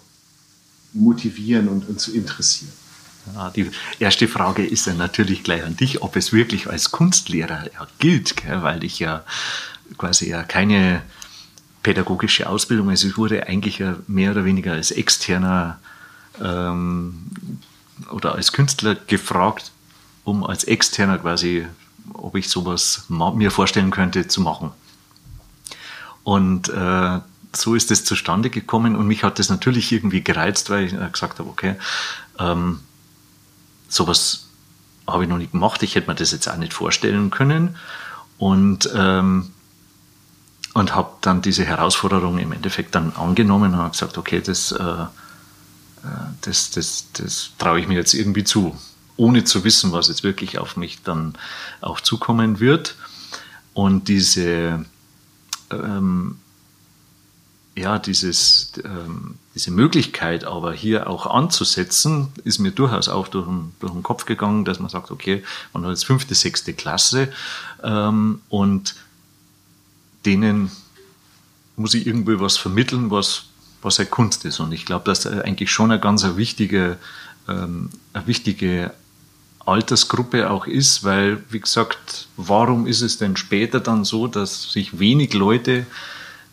motivieren und, und zu interessieren? Ja, die erste Frage ist ja natürlich gleich an dich, ob es wirklich als Kunstlehrer ja gilt, gell? weil ich ja quasi ja keine pädagogische Ausbildung, also ich wurde eigentlich mehr oder weniger als externer ähm, oder als Künstler gefragt, um als Externer quasi, ob ich sowas mir vorstellen könnte zu machen. Und äh, so ist es zustande gekommen und mich hat das natürlich irgendwie gereizt, weil ich gesagt habe, okay, ähm, sowas habe ich noch nicht gemacht, ich hätte mir das jetzt auch nicht vorstellen können und, ähm, und habe dann diese Herausforderung im Endeffekt dann angenommen und habe gesagt, okay, das, äh, äh, das, das, das traue ich mir jetzt irgendwie zu, ohne zu wissen, was jetzt wirklich auf mich dann auch zukommen wird. Und diese ähm, ja, dieses, ähm, diese Möglichkeit aber hier auch anzusetzen, ist mir durchaus auch durch den, durch den Kopf gegangen, dass man sagt, okay, man hat jetzt fünfte, sechste Klasse ähm, und denen muss ich irgendwie was vermitteln, was, was eine Kunst ist. Und ich glaube, dass das eigentlich schon eine ganz wichtige, ähm, eine wichtige Altersgruppe auch ist, weil, wie gesagt, warum ist es denn später dann so, dass sich wenig Leute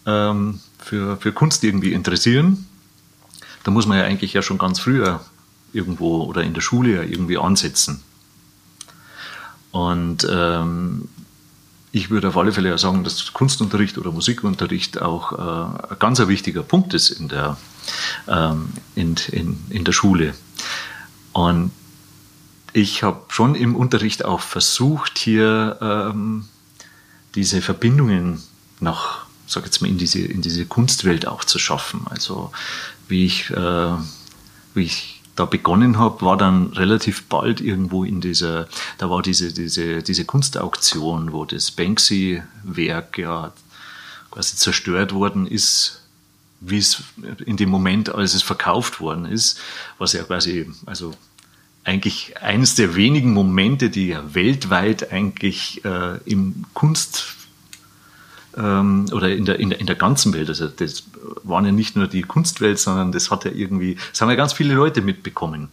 ähm, für, für Kunst irgendwie interessieren, da muss man ja eigentlich ja schon ganz früher irgendwo oder in der Schule ja irgendwie ansetzen. Und ähm, ich würde auf alle Fälle ja sagen, dass Kunstunterricht oder Musikunterricht auch äh, ein ganz wichtiger Punkt ist in der, ähm, in, in, in der Schule. Und ich habe schon im Unterricht auch versucht, hier ähm, diese Verbindungen nach sag jetzt mal, in diese, in diese Kunstwelt auch zu schaffen. Also wie ich, äh, wie ich da begonnen habe, war dann relativ bald irgendwo in dieser, da war diese, diese, diese Kunstauktion, wo das Banksy-Werk ja quasi zerstört worden ist, wie es in dem Moment, als es verkauft worden ist, was ja quasi, also eigentlich eines der wenigen Momente, die ja weltweit eigentlich äh, im Kunst ähm, oder in der, in, der, in der ganzen Welt. Also das waren ja nicht nur die Kunstwelt, sondern das hat ja irgendwie, das haben ja ganz viele Leute mitbekommen.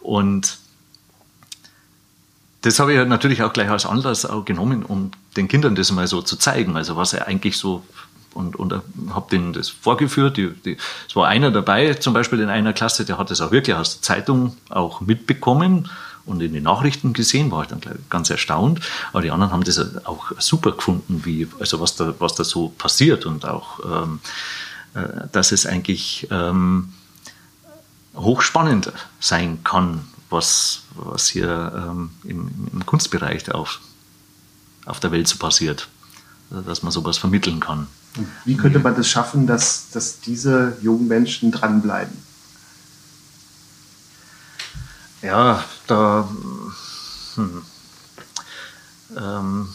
Und das habe ich natürlich auch gleich als Anlass auch genommen, um den Kindern das mal so zu zeigen. Also was er eigentlich so und, und habe denen das vorgeführt. Die, die, es war einer dabei, zum Beispiel in einer Klasse, der hat das auch wirklich aus der Zeitung auch mitbekommen und in den Nachrichten gesehen, war ich dann ganz erstaunt. Aber die anderen haben das auch super gefunden, wie, also was da, was da so passiert und auch, ähm, äh, dass es eigentlich ähm, hochspannend sein kann, was, was hier ähm, im, im, Kunstbereich auf, auf der Welt so passiert. Dass man sowas vermitteln kann. Wie könnte man das schaffen, dass, dass diese jungen Menschen dranbleiben? Ja, da. Hm, ähm,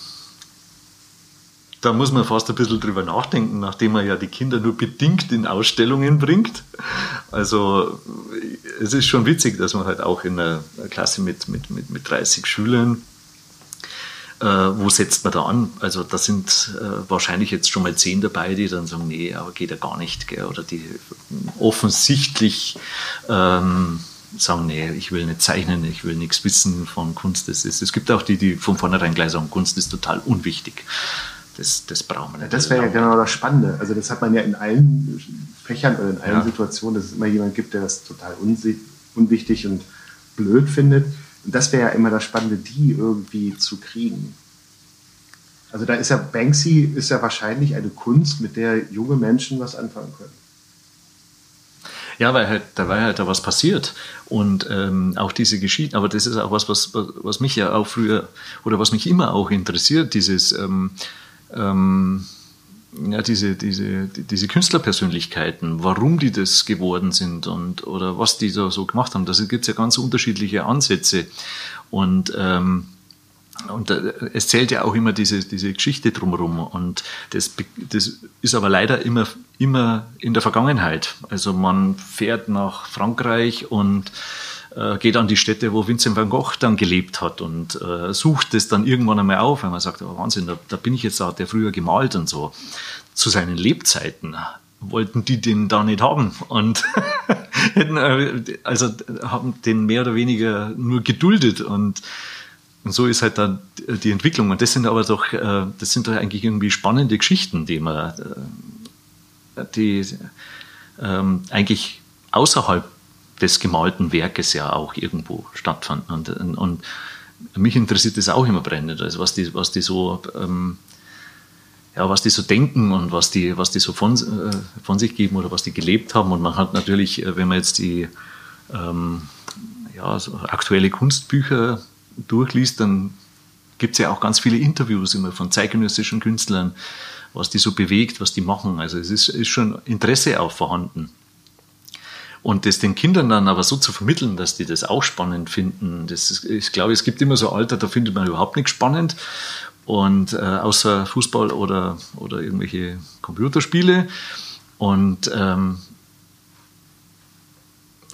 da muss man fast ein bisschen drüber nachdenken, nachdem man ja die Kinder nur bedingt in Ausstellungen bringt. Also es ist schon witzig, dass man halt auch in einer Klasse mit, mit, mit, mit 30 Schülern, äh, wo setzt man da an? Also da sind äh, wahrscheinlich jetzt schon mal zehn dabei, die dann sagen, nee, aber geht ja gar nicht. Gell? Oder die offensichtlich ähm, sagen, nee, ich will nicht zeichnen, ich will nichts wissen von Kunst. Das ist, es gibt auch die, die von vornherein gleich sagen, Kunst ist total unwichtig. Das, das brauchen wir nicht. Ja, das wäre ja genau das Spannende. Also das hat man ja in allen Fächern oder in allen ja. Situationen, dass es immer jemand gibt, der das total unwichtig und blöd findet. Und das wäre ja immer das Spannende, die irgendwie zu kriegen. Also da ist ja Banksy ist ja wahrscheinlich eine Kunst, mit der junge Menschen was anfangen können. Ja, weil halt, da war halt da was passiert. Und ähm, auch diese Geschichte, aber das ist auch was, was, was mich ja auch früher oder was mich immer auch interessiert, dieses ähm, ähm, ja, diese, diese, diese Künstlerpersönlichkeiten, warum die das geworden sind und oder was die da so gemacht haben. Da gibt es ja ganz unterschiedliche Ansätze. Und ähm, und es zählt ja auch immer diese, diese Geschichte drumherum. Und das, das ist aber leider immer, immer in der Vergangenheit. Also man fährt nach Frankreich und äh, geht an die Städte, wo Vincent van Gogh dann gelebt hat und äh, sucht es dann irgendwann einmal auf, wenn man sagt, oh Wahnsinn, da, da bin ich jetzt, da hat der früher gemalt und so. Zu seinen Lebzeiten wollten die den da nicht haben und [LAUGHS] hätten, äh, also haben den mehr oder weniger nur geduldet und und so ist halt dann die Entwicklung. Und das sind aber doch, äh, das sind doch eigentlich irgendwie spannende Geschichten, die man, äh, die ähm, eigentlich außerhalb des gemalten Werkes ja auch irgendwo stattfanden. Und, und mich interessiert das auch immer brennend, also was die, was die so ähm, ja, was die so denken und was die, was die so von, äh, von sich geben oder was die gelebt haben. Und man hat natürlich, wenn man jetzt die ähm, ja, so aktuelle Kunstbücher durchliest, dann gibt es ja auch ganz viele Interviews immer von zeitgenössischen Künstlern, was die so bewegt, was die machen. Also es ist, ist schon Interesse auch vorhanden. Und das den Kindern dann aber so zu vermitteln, dass die das auch spannend finden, das ist, ich glaube, es gibt immer so Alter, da findet man überhaupt nichts spannend. Und äh, außer Fußball oder, oder irgendwelche Computerspiele. Und ähm,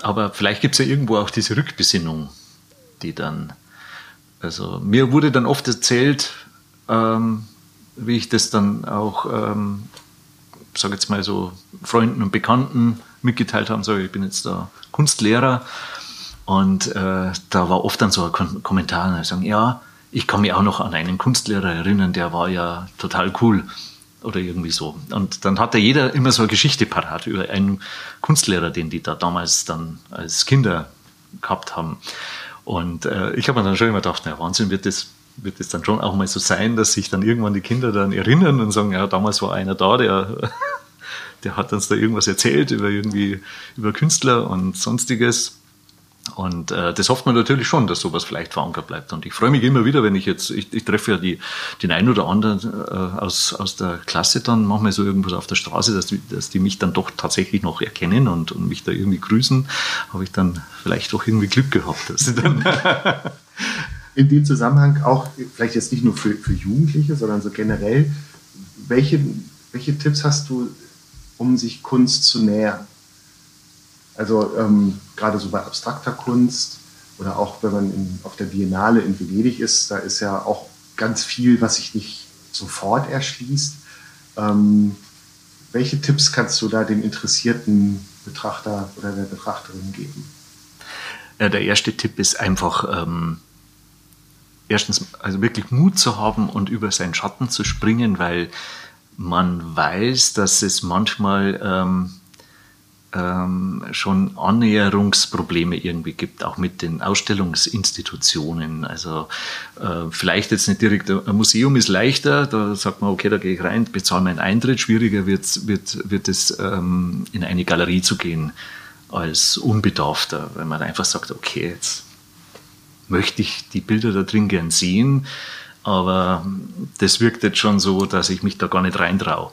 aber vielleicht gibt es ja irgendwo auch diese Rückbesinnung, die dann, also mir wurde dann oft erzählt, ähm, wie ich das dann auch, ähm, sage jetzt mal so, Freunden und Bekannten mitgeteilt habe, sage ich bin jetzt da Kunstlehrer. Und äh, da war oft dann so ein Kommentar, die sagen, ja, ich kann mich auch noch an einen Kunstlehrer erinnern, der war ja total cool oder irgendwie so. Und dann hatte jeder immer so eine Geschichte parat über einen Kunstlehrer, den die da damals dann als Kinder gehabt haben. Und äh, ich habe mir dann schon immer gedacht, na Wahnsinn, wird das, wird das dann schon auch mal so sein, dass sich dann irgendwann die Kinder dann erinnern und sagen, ja, damals war einer da, der, [LAUGHS] der hat uns da irgendwas erzählt über irgendwie, über Künstler und sonstiges. Und äh, das hofft man natürlich schon, dass sowas vielleicht verankert bleibt. Und ich freue mich immer wieder, wenn ich jetzt, ich, ich treffe ja die, den einen oder anderen äh, aus, aus der Klasse dann manchmal so irgendwas auf der Straße, dass die, dass die mich dann doch tatsächlich noch erkennen und, und mich da irgendwie grüßen, habe ich dann vielleicht doch irgendwie Glück gehabt. Dass sie dann [LAUGHS] In dem Zusammenhang auch, vielleicht jetzt nicht nur für, für Jugendliche, sondern so generell, welche, welche Tipps hast du, um sich Kunst zu nähern? Also ähm, gerade so bei abstrakter Kunst oder auch wenn man in, auf der Biennale in Venedig ist, da ist ja auch ganz viel, was sich nicht sofort erschließt. Ähm, welche Tipps kannst du da dem interessierten Betrachter oder der Betrachterin geben? Ja, der erste Tipp ist einfach, ähm, erstens, also wirklich Mut zu haben und über seinen Schatten zu springen, weil man weiß, dass es manchmal ähm, ähm, schon Annäherungsprobleme irgendwie gibt, auch mit den Ausstellungsinstitutionen. Also äh, vielleicht jetzt nicht direkt, ein Museum ist leichter, da sagt man, okay, da gehe ich rein, bezahle meinen Eintritt. Schwieriger wird, wird, wird es, ähm, in eine Galerie zu gehen als Unbedarfter, wenn man einfach sagt, okay, jetzt möchte ich die Bilder da drin gern sehen, aber das wirkt jetzt schon so, dass ich mich da gar nicht reintraue.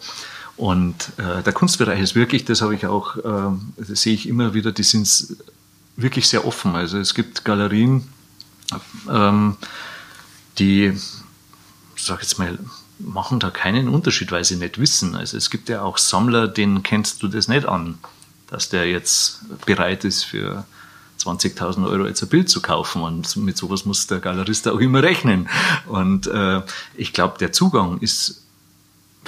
Und äh, der Kunstbereich ist wirklich, das habe ich auch, äh, sehe ich immer wieder, die sind wirklich sehr offen. Also es gibt Galerien, ähm, die, sag jetzt mal, machen da keinen Unterschied, weil sie nicht wissen. Also es gibt ja auch Sammler, denen kennst du das nicht an, dass der jetzt bereit ist für 20.000 Euro jetzt ein Bild zu kaufen und mit sowas muss der Galerist auch immer rechnen. Und äh, ich glaube, der Zugang ist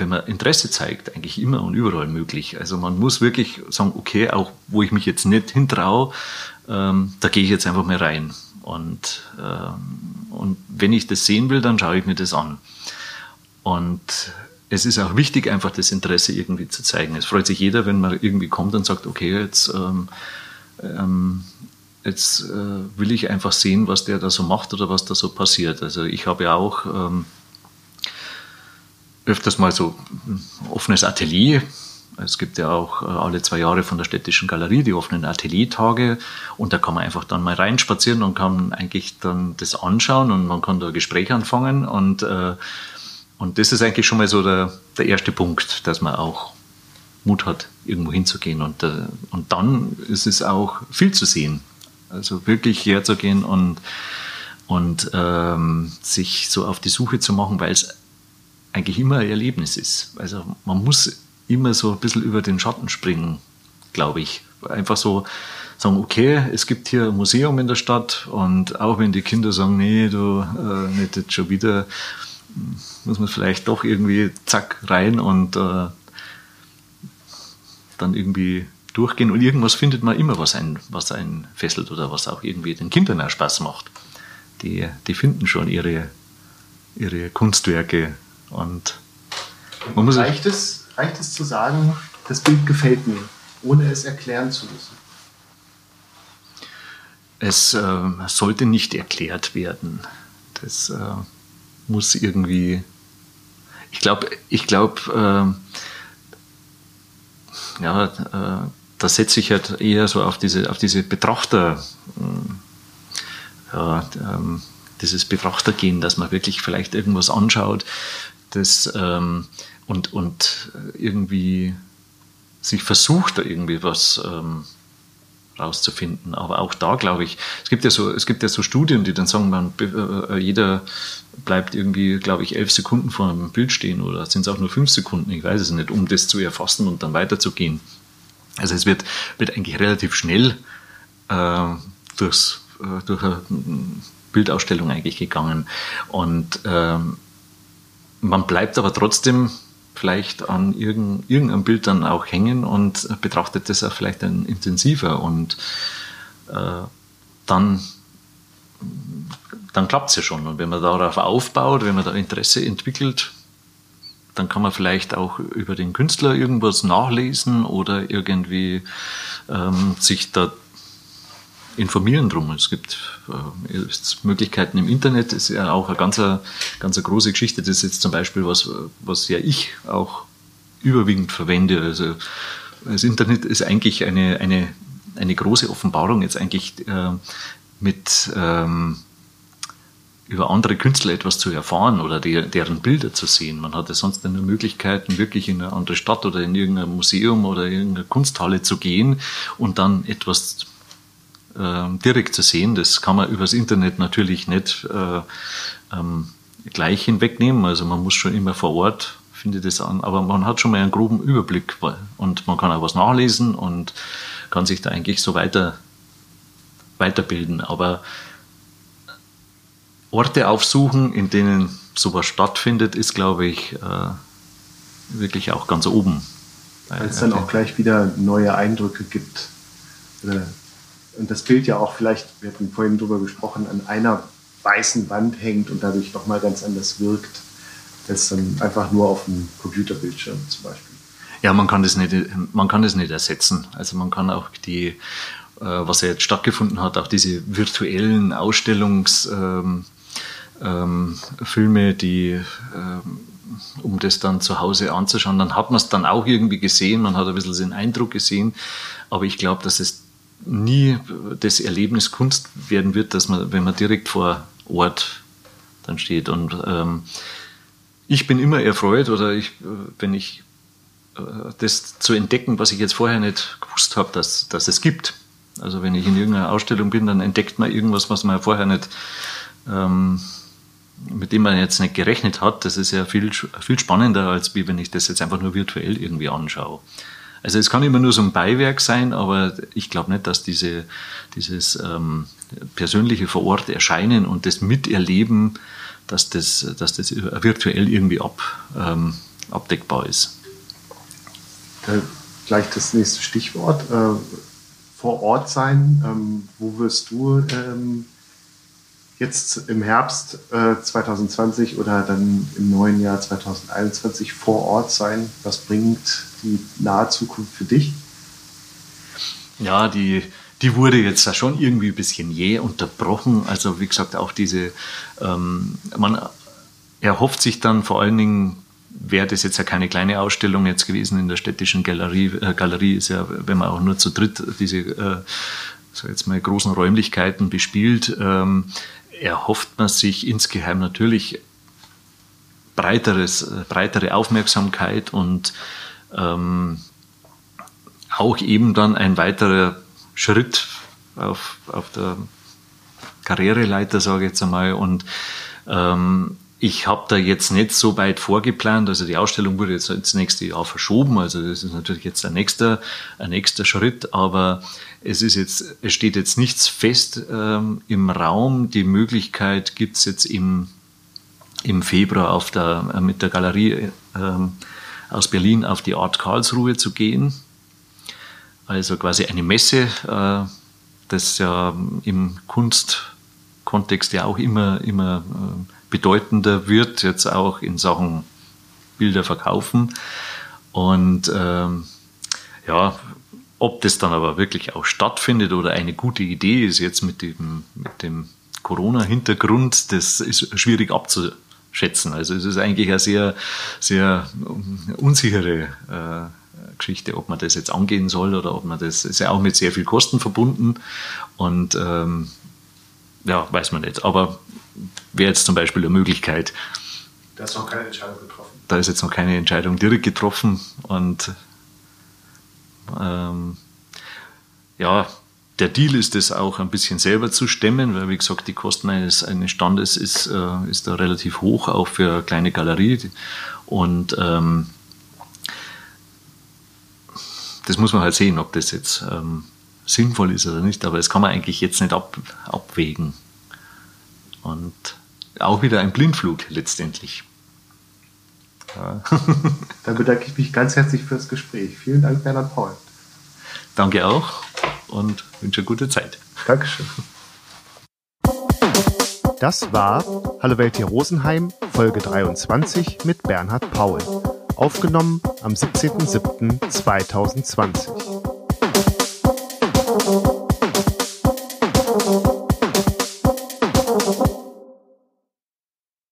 wenn man Interesse zeigt, eigentlich immer und überall möglich. Also man muss wirklich sagen, okay, auch wo ich mich jetzt nicht hintraue, ähm, da gehe ich jetzt einfach mal rein. Und, ähm, und wenn ich das sehen will, dann schaue ich mir das an. Und es ist auch wichtig, einfach das Interesse irgendwie zu zeigen. Es freut sich jeder, wenn man irgendwie kommt und sagt, okay, jetzt, ähm, ähm, jetzt äh, will ich einfach sehen, was der da so macht oder was da so passiert. Also ich habe ja auch ähm, öfters mal so ein offenes Atelier. Es gibt ja auch äh, alle zwei Jahre von der Städtischen Galerie die offenen Ateliertage und da kann man einfach dann mal reinspazieren und kann eigentlich dann das anschauen und man kann da ein Gespräch anfangen und, äh, und das ist eigentlich schon mal so der, der erste Punkt, dass man auch Mut hat, irgendwo hinzugehen und, äh, und dann ist es auch viel zu sehen. Also wirklich herzugehen und, und ähm, sich so auf die Suche zu machen, weil es eigentlich immer ein Erlebnis ist. Also man muss immer so ein bisschen über den Schatten springen, glaube ich. Einfach so sagen, okay, es gibt hier ein Museum in der Stadt und auch wenn die Kinder sagen, nee, du äh, nicht jetzt schon wieder, muss man vielleicht doch irgendwie zack rein und äh, dann irgendwie durchgehen und irgendwas findet man immer, was einen, was einen fesselt oder was auch irgendwie den Kindern auch Spaß macht. Die, die finden schon ihre, ihre Kunstwerke und man muss reicht, es, reicht es zu sagen, das Bild gefällt mir, ohne es erklären zu müssen? es äh, sollte nicht erklärt werden. Das äh, muss irgendwie, ich glaube, ich glaube, äh, ja, äh, da setze ich halt eher so auf diese, auf diese Betrachter, äh, ja, ähm, dieses Betrachtergehen, dass man wirklich vielleicht irgendwas anschaut, das ähm, und, und irgendwie sich versucht, da irgendwie was ähm, rauszufinden. Aber auch da glaube ich, es gibt ja so, es gibt ja so Studien, die dann sagen, man, äh, jeder bleibt irgendwie, glaube ich, elf Sekunden vor einem Bild stehen oder sind es auch nur fünf Sekunden, ich weiß es nicht, um das zu erfassen und dann weiterzugehen. Also es wird, wird eigentlich relativ schnell äh, durchs, äh, durch eine Bildausstellung eigentlich gegangen. Und ähm, man bleibt aber trotzdem vielleicht an irgendeinem Bild dann auch hängen und betrachtet das auch vielleicht dann intensiver und äh, dann, dann klappt es ja schon. Und wenn man darauf aufbaut, wenn man da Interesse entwickelt, dann kann man vielleicht auch über den Künstler irgendwas nachlesen oder irgendwie ähm, sich da informieren drum. Es gibt äh, Möglichkeiten im Internet, ist ja auch eine ganz, ganz große Geschichte. Das ist jetzt zum Beispiel was, was ja ich auch überwiegend verwende. Also das Internet ist eigentlich eine, eine, eine große Offenbarung jetzt eigentlich äh, mit ähm, über andere Künstler etwas zu erfahren oder die, deren Bilder zu sehen. Man hatte sonst nur Möglichkeiten, wirklich in eine andere Stadt oder in irgendein Museum oder in irgendeine Kunsthalle zu gehen und dann etwas äh, direkt zu sehen. Das kann man übers Internet natürlich nicht äh, ähm, gleich hinwegnehmen. Also man muss schon immer vor Ort, finde das an, aber man hat schon mal einen groben Überblick und man kann auch was nachlesen und kann sich da eigentlich so weiter weiterbilden. Aber Orte aufsuchen, in denen sowas stattfindet, ist, glaube ich, äh, wirklich auch ganz oben. Weil es dann auch gleich wieder neue Eindrücke gibt. Oder und das Bild ja auch vielleicht, wir hatten vorhin drüber gesprochen, an einer weißen Wand hängt und dadurch nochmal ganz anders wirkt, als dann einfach nur auf einem Computerbildschirm zum Beispiel. Ja, man kann das nicht, man kann das nicht ersetzen. Also man kann auch die, äh, was ja jetzt stattgefunden hat, auch diese virtuellen Ausstellungsfilme, ähm, ähm, die ähm, um das dann zu Hause anzuschauen. Dann hat man es dann auch irgendwie gesehen, man hat ein bisschen den Eindruck gesehen, aber ich glaube, dass es nie das Erlebnis Kunst werden wird, dass man, wenn man direkt vor Ort dann steht. Und ähm, ich bin immer erfreut oder ich, wenn ich äh, das zu entdecken, was ich jetzt vorher nicht gewusst habe, dass, dass es gibt. Also wenn ich in irgendeiner Ausstellung bin, dann entdeckt man irgendwas, was man vorher nicht, ähm, mit dem man jetzt nicht gerechnet hat. Das ist ja viel, viel spannender, als wie wenn ich das jetzt einfach nur virtuell irgendwie anschaue. Also es kann immer nur so ein Beiwerk sein, aber ich glaube nicht, dass diese, dieses ähm, persönliche vor Ort erscheinen und das Miterleben, dass das, dass das virtuell irgendwie ab, ähm, abdeckbar ist. Äh, gleich das nächste Stichwort. Äh, vor Ort sein. Ähm, wo wirst du ähm, jetzt im Herbst äh, 2020 oder dann im neuen Jahr 2021 vor Ort sein? Was bringt die nahe Zukunft für dich? Ja, die, die wurde jetzt schon irgendwie ein bisschen jäh unterbrochen. Also wie gesagt, auch diese, ähm, man erhofft sich dann vor allen Dingen, wäre das jetzt ja keine kleine Ausstellung jetzt gewesen in der städtischen Galerie. Äh, Galerie ist ja, wenn man auch nur zu dritt diese, äh, so jetzt mal großen Räumlichkeiten bespielt, ähm, erhofft man sich insgeheim natürlich breiteres, breitere Aufmerksamkeit und ähm, auch eben dann ein weiterer Schritt auf, auf der Karriereleiter, sage ich jetzt einmal. Und ähm, ich habe da jetzt nicht so weit vorgeplant. Also die Ausstellung wurde jetzt ins nächste Jahr verschoben. Also das ist natürlich jetzt ein nächster, ein nächster Schritt. Aber es ist jetzt, es steht jetzt nichts fest ähm, im Raum. Die Möglichkeit gibt es jetzt im, im Februar auf der, äh, mit der Galerie ähm, aus Berlin auf die Art Karlsruhe zu gehen. Also quasi eine Messe, äh, das ja im Kunstkontext ja auch immer, immer äh, bedeutender wird, jetzt auch in Sachen Bilder verkaufen. Und ähm, ja, ob das dann aber wirklich auch stattfindet oder eine gute Idee ist jetzt mit dem, mit dem Corona-Hintergrund, das ist schwierig abzuschätzen. Also es ist eigentlich eine sehr, sehr unsichere äh, Geschichte, ob man das jetzt angehen soll oder ob man das, ist ja auch mit sehr viel Kosten verbunden und ähm, ja, weiß man nicht. Aber wäre jetzt zum Beispiel eine Möglichkeit. Da ist noch keine Entscheidung getroffen. Da ist jetzt noch keine Entscheidung direkt getroffen und ähm, ja, der Deal ist es auch ein bisschen selber zu stemmen, weil wie gesagt, die Kosten eines, eines Standes ist, äh, ist da relativ hoch, auch für eine kleine Galerie. Und ähm, das muss man halt sehen, ob das jetzt ähm, sinnvoll ist oder nicht. Aber das kann man eigentlich jetzt nicht ab, abwägen. Und auch wieder ein Blindflug letztendlich. Ja. [LAUGHS] Dann bedanke ich mich ganz herzlich fürs Gespräch. Vielen Dank, Bernhard Paul. Danke auch und wünsche gute Zeit. Dankeschön. Das war Hallo Welt hier Rosenheim, Folge 23 mit Bernhard Paul. Aufgenommen am 17.07.2020.